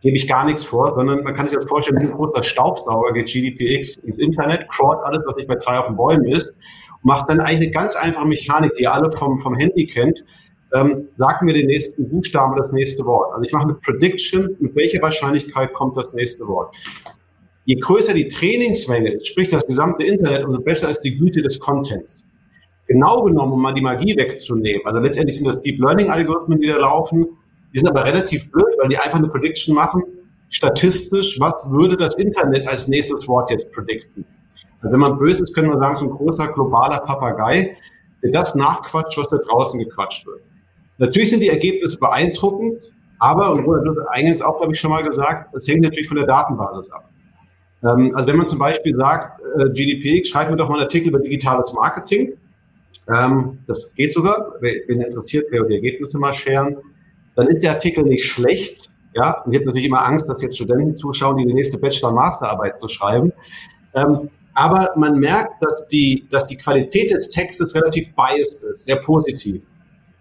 gebe ich gar nichts vor, sondern man kann sich das vorstellen, wie ein großer Staubsauger geht GDPX ins Internet, crawlt alles, was nicht bei drei auf den Bäumen ist, und macht dann eigentlich eine ganz einfache Mechanik, die ihr alle vom, vom Handy kennt, ähm, sag mir den nächsten Buchstaben das nächste Wort. Also ich mache eine Prediction, mit welcher Wahrscheinlichkeit kommt das nächste Wort. Je größer die Trainingsmenge, sprich das gesamte Internet, umso besser ist die Güte des Contents. Genau genommen, um mal die Magie wegzunehmen, also letztendlich sind das Deep Learning Algorithmen, die da laufen, die sind aber relativ blöd, weil die einfach eine Prediction machen, statistisch, was würde das Internet als nächstes Wort jetzt predikten. Also wenn man böse ist, können wir sagen, so ein großer globaler Papagei, der das nachquatscht, was da draußen gequatscht wird. Natürlich sind die Ergebnisse beeindruckend, aber, und Roland hat eingangs auch, glaube ich, schon mal gesagt, es hängt natürlich von der Datenbasis ab. Ähm, also wenn man zum Beispiel sagt, äh, GDPX, schreibt mir doch mal einen Artikel über digitales Marketing. Ähm, das geht sogar, wenn interessiert, ich die Ergebnisse mal scheren. Dann ist der Artikel nicht schlecht. Ja, und ich habe natürlich immer Angst, dass jetzt Studenten zuschauen, die die nächste Bachelor-Masterarbeit zu schreiben. Ähm, aber man merkt, dass die, dass die Qualität des Textes relativ biased ist, sehr positiv.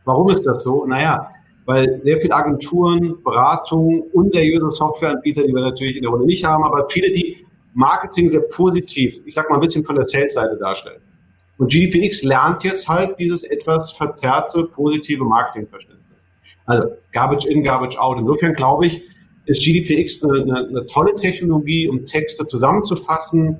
Warum ist das so? Naja, weil sehr viele Agenturen, Beratungen, unseriöse Softwareanbieter, die wir natürlich in der Runde nicht haben, aber viele, die Marketing sehr positiv, ich sag mal ein bisschen von der Sales-Seite darstellen. Und GDPX lernt jetzt halt dieses etwas verzerrte, positive Marketingverständnis. Also Garbage in, Garbage out. Insofern glaube ich, ist GDPX eine, eine, eine tolle Technologie, um Texte zusammenzufassen,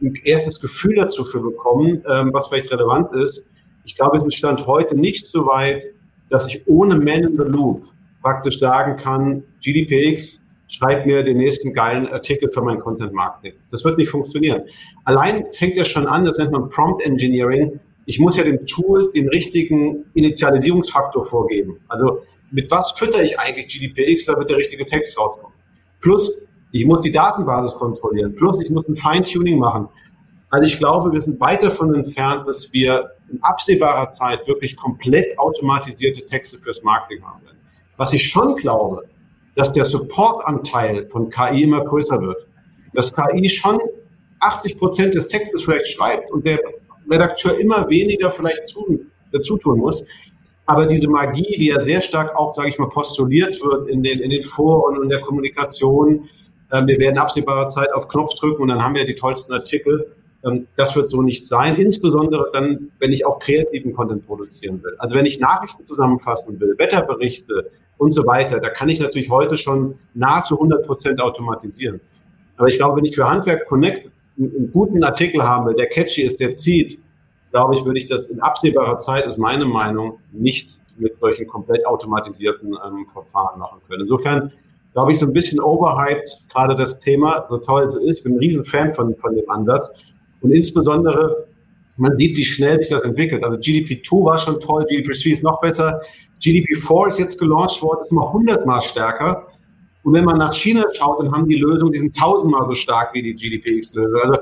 ein erstes Gefühl dazu für bekommen, ähm, was vielleicht relevant ist. Ich glaube, es ist Stand heute nicht so weit, dass ich ohne Man in the Loop praktisch sagen kann, GDPX schreibt mir den nächsten geilen Artikel für mein Content Marketing. Das wird nicht funktionieren. Allein fängt ja schon an, das nennt man Prompt Engineering. Ich muss ja dem Tool den richtigen Initialisierungsfaktor vorgeben. Also mit was fütter ich eigentlich GDPX, damit der richtige Text rauskommt. Plus, ich muss die Datenbasis kontrollieren. Plus, ich muss ein Feintuning machen. Also ich glaube, wir sind weit davon entfernt, dass wir in absehbarer Zeit wirklich komplett automatisierte Texte fürs Marketing haben werden. Was ich schon glaube, dass der Supportanteil von KI immer größer wird. Dass KI schon 80 Prozent des Textes vielleicht schreibt und der Redakteur immer weniger vielleicht tun, dazu tun muss. Aber diese Magie, die ja sehr stark auch, sage ich mal, postuliert wird in den, in den Foren und in der Kommunikation, äh, wir werden absehbarer Zeit auf Knopf drücken und dann haben wir die tollsten Artikel. Ähm, das wird so nicht sein, insbesondere dann, wenn ich auch kreativen Content produzieren will. Also wenn ich Nachrichten zusammenfassen will, Wetterberichte und so weiter, da kann ich natürlich heute schon nahezu 100 Prozent automatisieren. Aber ich glaube, wenn ich für Handwerk Connect einen guten Artikel haben will, der catchy ist, der zieht, glaube ich, würde ich das in absehbarer Zeit, ist meine Meinung, nicht mit solchen komplett automatisierten ähm, Verfahren machen können. Insofern glaube ich, so ein bisschen overhyped, gerade das Thema, so toll es ist. Ich bin ein riesen Fan von, von dem Ansatz. Und insbesondere, man sieht, wie schnell sich das entwickelt. Also GDP2 war schon toll, GDP3 ist noch besser. GDP4 ist jetzt gelauncht worden, ist mal hundertmal stärker. Und wenn man nach China schaut, dann haben die Lösungen, die sind tausendmal so stark wie die GDPX-Lösung. Also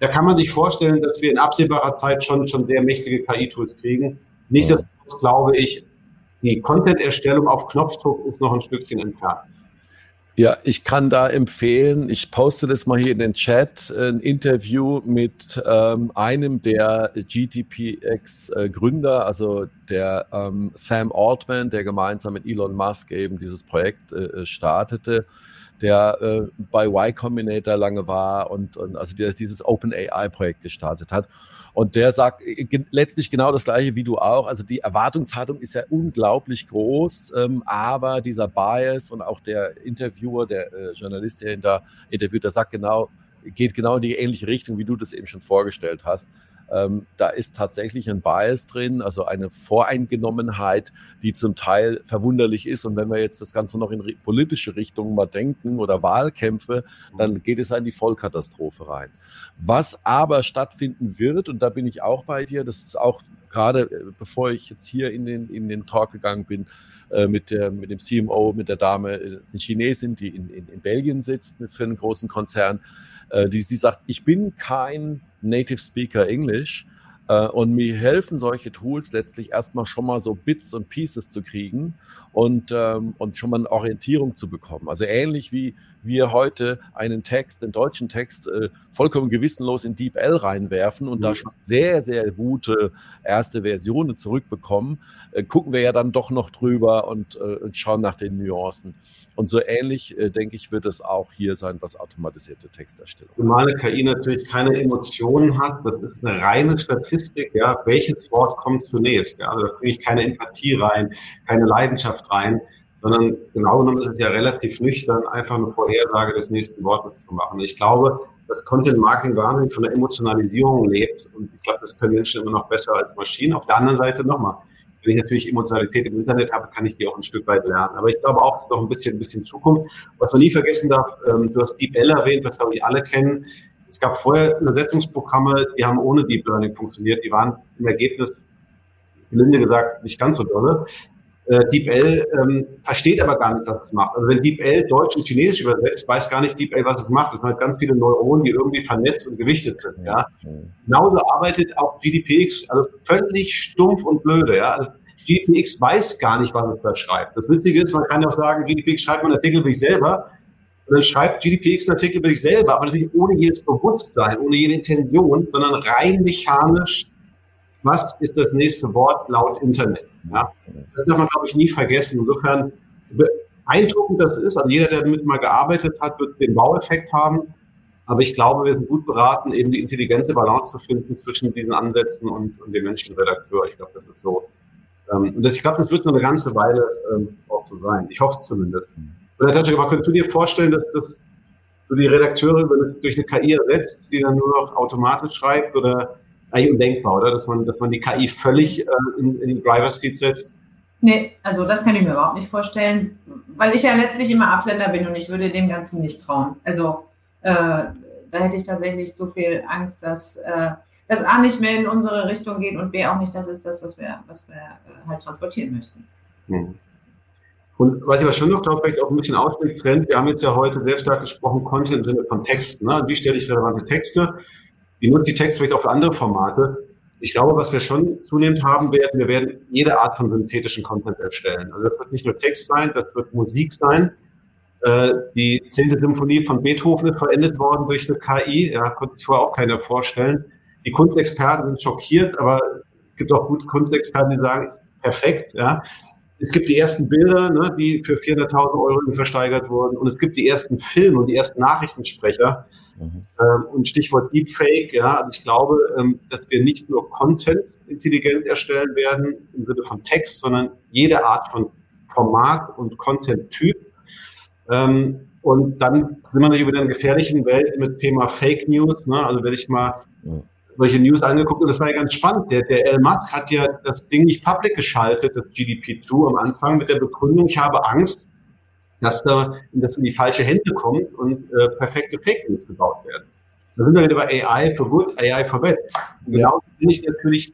da kann man sich vorstellen, dass wir in absehbarer Zeit schon, schon sehr mächtige KI-Tools kriegen. Nichtsdestotrotz glaube ich, die Content-Erstellung auf Knopfdruck ist noch ein Stückchen entfernt. Ja, ich kann da empfehlen, ich poste das mal hier in den Chat, ein Interview mit ähm, einem der GTPX-Gründer, äh, also der ähm, Sam Altman, der gemeinsam mit Elon Musk eben dieses Projekt äh, startete, der äh, bei Y Combinator lange war und, und also der dieses Open AI-Projekt gestartet hat. Und der sagt äh, letztlich genau das Gleiche wie du auch. Also die Erwartungshaltung ist ja unglaublich groß, ähm, aber dieser Bias und auch der Interviewer, der äh, Journalist, der ihn da interviewt, der sagt genau, geht genau in die ähnliche Richtung, wie du das eben schon vorgestellt hast. Ähm, da ist tatsächlich ein Bias drin, also eine Voreingenommenheit, die zum Teil verwunderlich ist. Und wenn wir jetzt das Ganze noch in politische Richtungen mal denken oder Wahlkämpfe, dann geht es in die Vollkatastrophe rein. Was aber stattfinden wird, und da bin ich auch bei dir, das ist auch gerade äh, bevor ich jetzt hier in den, in den Talk gegangen bin, äh, mit, der, mit dem CMO, mit der Dame, äh, eine Chinesin, die in, in, in Belgien sitzt für einen großen Konzern, äh, die sie sagt, ich bin kein Native Speaker English. Uh, und mir helfen solche Tools letztlich erstmal schon mal so Bits und Pieces zu kriegen und, ähm, und schon mal eine Orientierung zu bekommen. Also ähnlich wie, wir heute einen Text, den deutschen Text, äh, vollkommen gewissenlos in DeepL reinwerfen und mhm. da schon sehr, sehr gute erste Versionen zurückbekommen, äh, gucken wir ja dann doch noch drüber und, äh, und schauen nach den Nuancen. Und so ähnlich, äh, denke ich, wird es auch hier sein, was automatisierte Texterstellung. Zumal eine KI natürlich keine Emotionen hat, das ist eine reine Statistik, ja, welches Wort kommt zunächst. Ja? Also da kriege ich keine Empathie rein, keine Leidenschaft rein, sondern genau genommen ist es ja relativ nüchtern, einfach eine Vorhersage des nächsten Wortes zu machen. Ich glaube, dass Content Marketing wahnsinnig von der Emotionalisierung lebt und ich glaube, das können Menschen immer noch besser als Maschinen. Auf der anderen Seite nochmal, wenn ich natürlich Emotionalität im Internet habe, kann ich die auch ein Stück weit lernen. Aber ich glaube auch, es ist noch ein bisschen, ein bisschen Zukunft. Was man nie vergessen darf, ähm, du hast DeepL erwähnt, was glaube ich alle kennen. Es gab vorher Übersetzungsprogramme, die haben ohne Deep Learning funktioniert. Die waren im Ergebnis, gelinde gesagt, nicht ganz so dolle. Äh, DeepL ähm, versteht aber gar nicht, was es macht. Also wenn DeepL Deutsch und Chinesisch übersetzt, weiß gar nicht DeepL, was es macht. Das sind halt ganz viele Neuronen, die irgendwie vernetzt und gewichtet sind. Ja. Genauso arbeitet auch GDPX, also völlig stumpf und blöde. Ja. Also GDPX weiß gar nicht, was es da schreibt. Das Witzige ist, man kann ja auch sagen, GDPX schreibt einen Artikel über sich selber. Und dann schreibt GDPX einen Artikel über sich selber, aber natürlich ohne jedes Bewusstsein, ohne jede Intention, sondern rein mechanisch, was ist das nächste Wort laut Internet. Ja? Das darf man, glaube ich, nie vergessen. Insofern beeindruckend das ist. Also jeder, der damit mal gearbeitet hat, wird den Baueffekt haben. Aber ich glaube, wir sind gut beraten, eben die intelligente Balance zu finden zwischen diesen Ansätzen und, und dem menschlichen Redakteur. Ich glaube, das ist so. Ähm, und das, ich glaube, das wird noch eine ganze Weile ähm, auch so sein. Ich hoffe es zumindest. Und Herr Tatschek, könntest du dir vorstellen, dass das du die Redakteure durch eine KI ersetzt, die dann nur noch automatisch schreibt oder eigentlich undenkbar, oder? Dass man, dass man die KI völlig äh, in, in den Driver-Seat setzt? Nee, also das kann ich mir überhaupt nicht vorstellen, weil ich ja letztlich immer Absender bin und ich würde dem Ganzen nicht trauen. Also äh, da hätte ich tatsächlich so viel Angst, dass äh, das A nicht mehr in unsere Richtung geht und B auch nicht das ist das, was wir, was wir äh, halt transportieren möchten. Hm. Und was ich aber schon noch glaube, vielleicht auch ein bisschen Ausblick trennt, wir haben jetzt ja heute sehr stark gesprochen, Content im Sinne von Texten. Ne? Wie stelle ich relevante Texte? Wie nutze ich Texte vielleicht auch für andere Formate? Ich glaube, was wir schon zunehmend haben werden, wir werden jede Art von synthetischen Content erstellen. Also das wird nicht nur Text sein, das wird Musik sein. Äh, die zehnte Symphonie von Beethoven ist verendet worden durch eine KI. Ja, konnte sich vorher auch keiner vorstellen. Die Kunstexperten sind schockiert, aber es gibt auch gute Kunstexperten, die sagen, perfekt. Ja. Es gibt die ersten Bilder, ne, die für 400.000 Euro versteigert wurden. Und es gibt die ersten Filme und die ersten Nachrichtensprecher, Mhm. Ähm, und Stichwort Deepfake, ja, also ich glaube, ähm, dass wir nicht nur Content intelligent erstellen werden im Sinne von Text, sondern jede Art von Format und Content-Typ. Ähm, und dann sind wir natürlich über einer gefährlichen Welt mit Thema Fake News. Ne? Also wenn ich mal solche News angeguckt und das war ja ganz spannend. Der, der Elon Musk hat ja das Ding nicht public geschaltet, das GDP2 am Anfang mit der Begründung, ich habe Angst, dass da das in die falsche Hände kommt und äh, perfekte Fake News gebaut werden. Da sind wir wieder bei AI for good, AI for bad. Und genau kann ich natürlich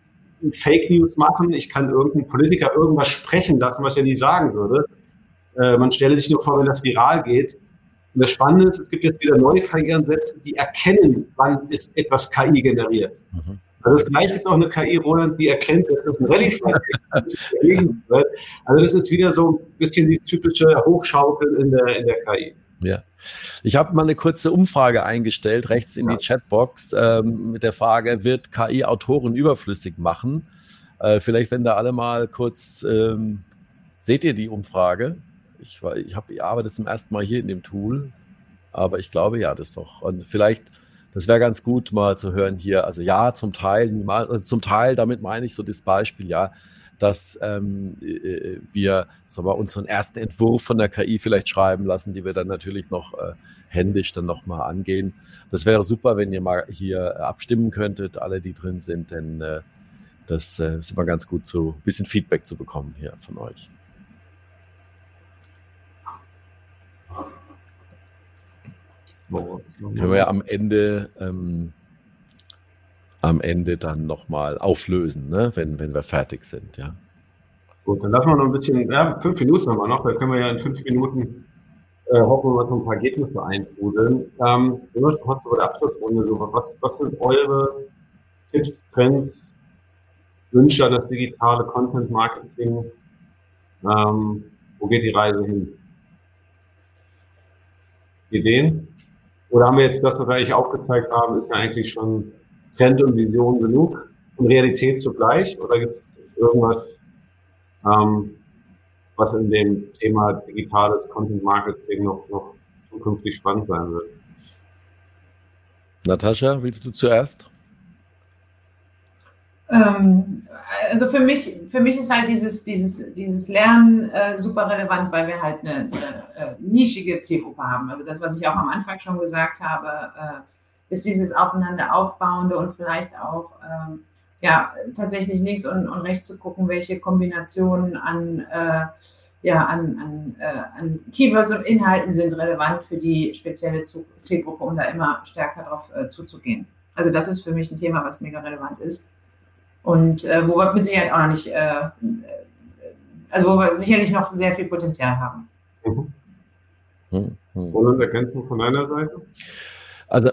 Fake News machen. Ich kann irgendeinen Politiker irgendwas sprechen lassen, was er nie sagen würde. Äh, man stelle sich nur vor, wenn das viral geht. Und das Spannende ist, es gibt jetzt wieder neue KI-Ansätze, die erkennen, wann ist etwas KI generiert. Mhm. Also vielleicht gibt es auch eine KI, Roland, die erkennt, dass das ein Rallye-Fahrer ist. Also das ist wieder so ein bisschen die typische Hochschaukel in der, in der KI. Ja. Ich habe mal eine kurze Umfrage eingestellt, rechts in ja. die Chatbox, ähm, mit der Frage, wird KI Autoren überflüssig machen? Äh, vielleicht, wenn da alle mal kurz, ähm, seht ihr die Umfrage? Ich, ich, hab, ich arbeite zum ersten Mal hier in dem Tool, aber ich glaube, ja, das doch. Und vielleicht das wäre ganz gut mal zu hören hier. Also ja, zum Teil, also zum Teil, damit meine ich so das Beispiel, ja, dass ähm, äh, wir sagen wir, unseren ersten Entwurf von der KI vielleicht schreiben lassen, die wir dann natürlich noch äh, händisch dann nochmal angehen. Das wäre super, wenn ihr mal hier abstimmen könntet, alle, die drin sind, denn äh, das äh, ist immer ganz gut, so ein bisschen Feedback zu bekommen hier von euch. Können wir ja am Ende, ähm, am Ende dann nochmal auflösen, ne? wenn, wenn wir fertig sind, ja. Gut, dann lassen wir noch ein bisschen, ja, fünf Minuten haben wir noch, da können wir ja in fünf Minuten äh, hoffen wir so ein paar Ergebnisse eintrudeln. Ähm, Jonas, du hast über der Abschlussrunde so, was, was sind eure Tipps, Trends, Wünsche an das digitale Content Marketing? Ähm, wo geht die Reise hin? Ideen? Oder haben wir jetzt das, was wir eigentlich aufgezeigt haben, ist ja eigentlich schon Trend und Vision genug und Realität zugleich? Oder gibt es irgendwas, ähm, was in dem Thema digitales Content Marketing noch, noch zukünftig spannend sein wird? Natascha, willst du zuerst? Ähm, also für mich, für mich ist halt dieses, dieses, dieses Lernen äh, super relevant, weil wir halt eine, eine, eine, nischige Zielgruppe haben. Also das, was ich auch am Anfang schon gesagt habe, äh, ist dieses Aufeinander aufbauende und vielleicht auch ähm, ja tatsächlich links und, und, rechts zu gucken, welche Kombinationen an äh, ja, an, an, äh, an Keywords und Inhalten sind relevant für die spezielle Zielgruppe, um da immer stärker darauf äh, zuzugehen. Also das ist für mich ein Thema, was mega relevant ist und äh, wo wir mit Sicherheit auch noch nicht, äh, also wo wir sicherlich noch sehr viel Potenzial haben. Mhm. Mhm. Roland, Ergänzung von deiner Seite? Also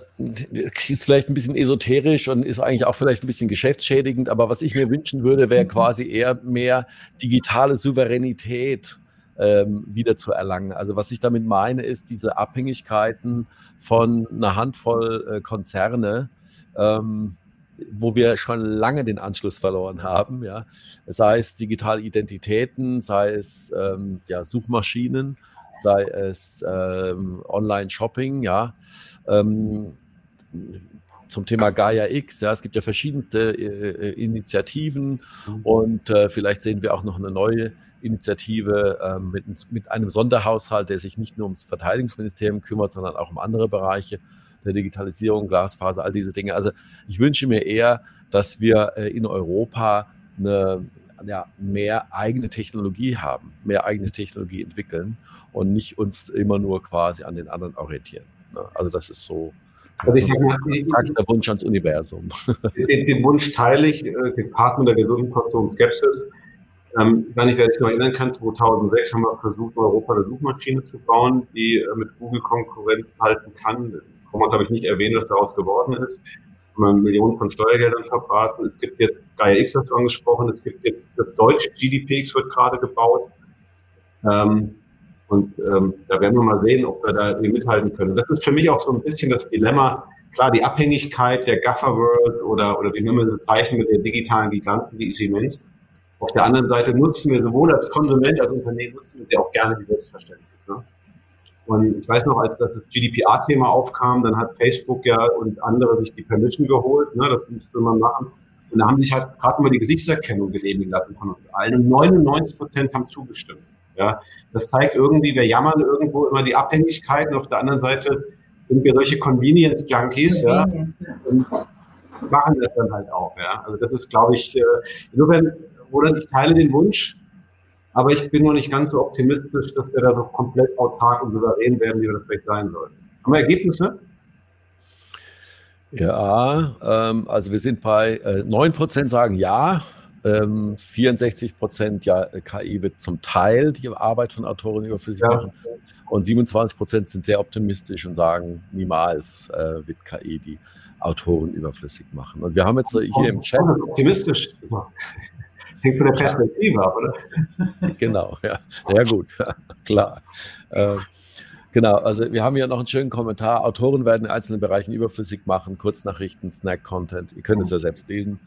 ist vielleicht ein bisschen esoterisch und ist eigentlich auch vielleicht ein bisschen geschäftsschädigend, aber was ich mir wünschen würde, wäre mhm. quasi eher mehr digitale Souveränität ähm, wieder zu erlangen. Also was ich damit meine, ist diese Abhängigkeiten von einer Handvoll äh, Konzerne. Ähm, wo wir schon lange den Anschluss verloren haben, ja, sei es digitale Identitäten, sei es ähm, ja, Suchmaschinen, sei es ähm, Online-Shopping, ja. Ähm, zum Thema Gaia X, ja, es gibt ja verschiedenste äh, Initiativen mhm. und äh, vielleicht sehen wir auch noch eine neue Initiative äh, mit, mit einem Sonderhaushalt, der sich nicht nur ums Verteidigungsministerium kümmert, sondern auch um andere Bereiche der Digitalisierung, Glasfaser, all diese Dinge. Also ich wünsche mir eher, dass wir äh, in Europa eine ja, mehr eigene Technologie haben, mehr eigene Technologie entwickeln und nicht uns immer nur quasi an den anderen orientieren. Ne? Also das ist so also ich sag mal, der Wunsch ans Universum. Den, den Wunsch teile ich, äh, gepaart mit der gesunden Portion Skepsis. Ähm, ich weiß nicht, wer sich noch erinnern kann, 2006 haben wir versucht, in Europa eine Suchmaschine zu bauen, die äh, mit Google Konkurrenz halten kann Roman habe ich nicht erwähnt, was daraus geworden ist. Millionen von Steuergeldern verbraten. Es gibt jetzt Gaia X, hast du angesprochen. Es gibt jetzt das deutsche GDPX wird gerade gebaut. Ähm, und ähm, da werden wir mal sehen, ob wir da mithalten können. Das ist für mich auch so ein bisschen das Dilemma. Klar, die Abhängigkeit der Gaffer World oder, oder wie nennen wir sie Zeichen mit den digitalen Giganten, die ist immens. Auf der anderen Seite nutzen wir sowohl als Konsument als Unternehmen nutzen wir sie auch gerne wie selbstverständlich. Ne? Und ich weiß noch, als das GDPR-Thema aufkam, dann hat Facebook ja und andere sich die Permission geholt, ne, das müsste man machen. Und da haben sich halt gerade mal die Gesichtserkennung genehmigen lassen von uns allen. Und 99 Prozent haben zugestimmt. Ja, das zeigt irgendwie, wir jammern irgendwo immer die Abhängigkeiten. Auf der anderen Seite sind wir solche Convenience-Junkies, ja, und machen das dann halt auch, ja. Also das ist, glaube ich, äh, insofern, Roland, ich teile den Wunsch, aber ich bin noch nicht ganz so optimistisch, dass wir da so komplett autark und souverän werden, wie wir das vielleicht sein sollten. Haben wir Ergebnisse? Ja, ähm, also wir sind bei äh, 9% sagen ja, ähm, 64% ja, KI wird zum Teil die Arbeit von Autoren überflüssig ja. machen und 27% sind sehr optimistisch und sagen, niemals äh, wird KI die Autoren überflüssig machen. Und wir haben jetzt hier im Chat... Optimistisch. Hängt von der Perspektive ab, oder? Genau, ja. Ja, gut, klar. Äh, genau, also wir haben hier noch einen schönen Kommentar. Autoren werden in einzelnen Bereichen überflüssig machen, Kurznachrichten, Snack-Content. Ihr könnt es ja selbst lesen.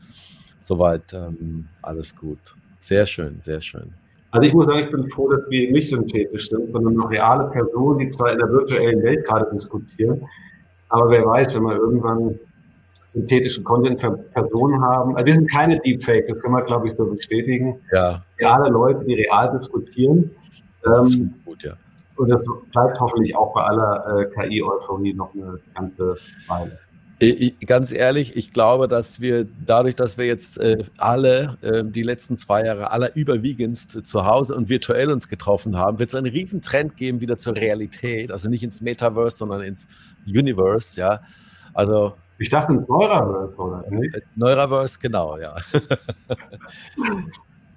Soweit ähm, alles gut. Sehr schön, sehr schön. Also ich muss sagen, ich bin froh, dass wir nicht synthetisch sind, sondern noch reale Personen, die zwar in der virtuellen Welt gerade diskutieren, aber wer weiß, wenn man irgendwann synthetischen Content für Personen haben. Also wir sind keine Deepfakes, das können wir, glaube ich, so bestätigen. Ja. Reale Leute, die real diskutieren. Das ähm, ist gut, ja. Und das bleibt hoffentlich auch bei aller äh, KI-Euphorie noch eine ganze Weile. Ich, ganz ehrlich, ich glaube, dass wir dadurch, dass wir jetzt äh, alle äh, die letzten zwei Jahre aller überwiegendst zu Hause und virtuell uns getroffen haben, wird es einen riesen Trend geben wieder zur Realität, also nicht ins Metaverse, sondern ins Universe, ja. Also ich dachte ins Neuraverse, oder? Nicht? Neuraverse, genau, ja.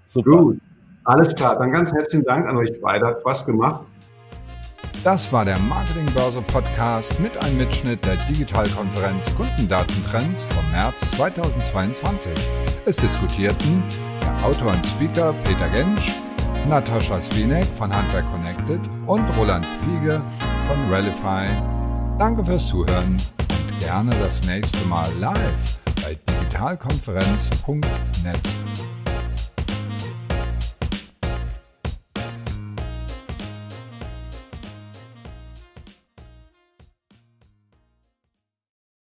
Super. Gut, alles klar. Dann ganz herzlichen Dank an euch beide. Hat Spaß gemacht. Das war der Marketingbörse Podcast mit einem Mitschnitt der Digitalkonferenz Kundendatentrends vom März 2022. Es diskutierten der Autor und Speaker Peter Gensch, Natascha Swinek von Handwerk Connected und Roland Fiege von Rallify. Danke fürs Zuhören gerne das nächste Mal live bei digitalkonferenz.net.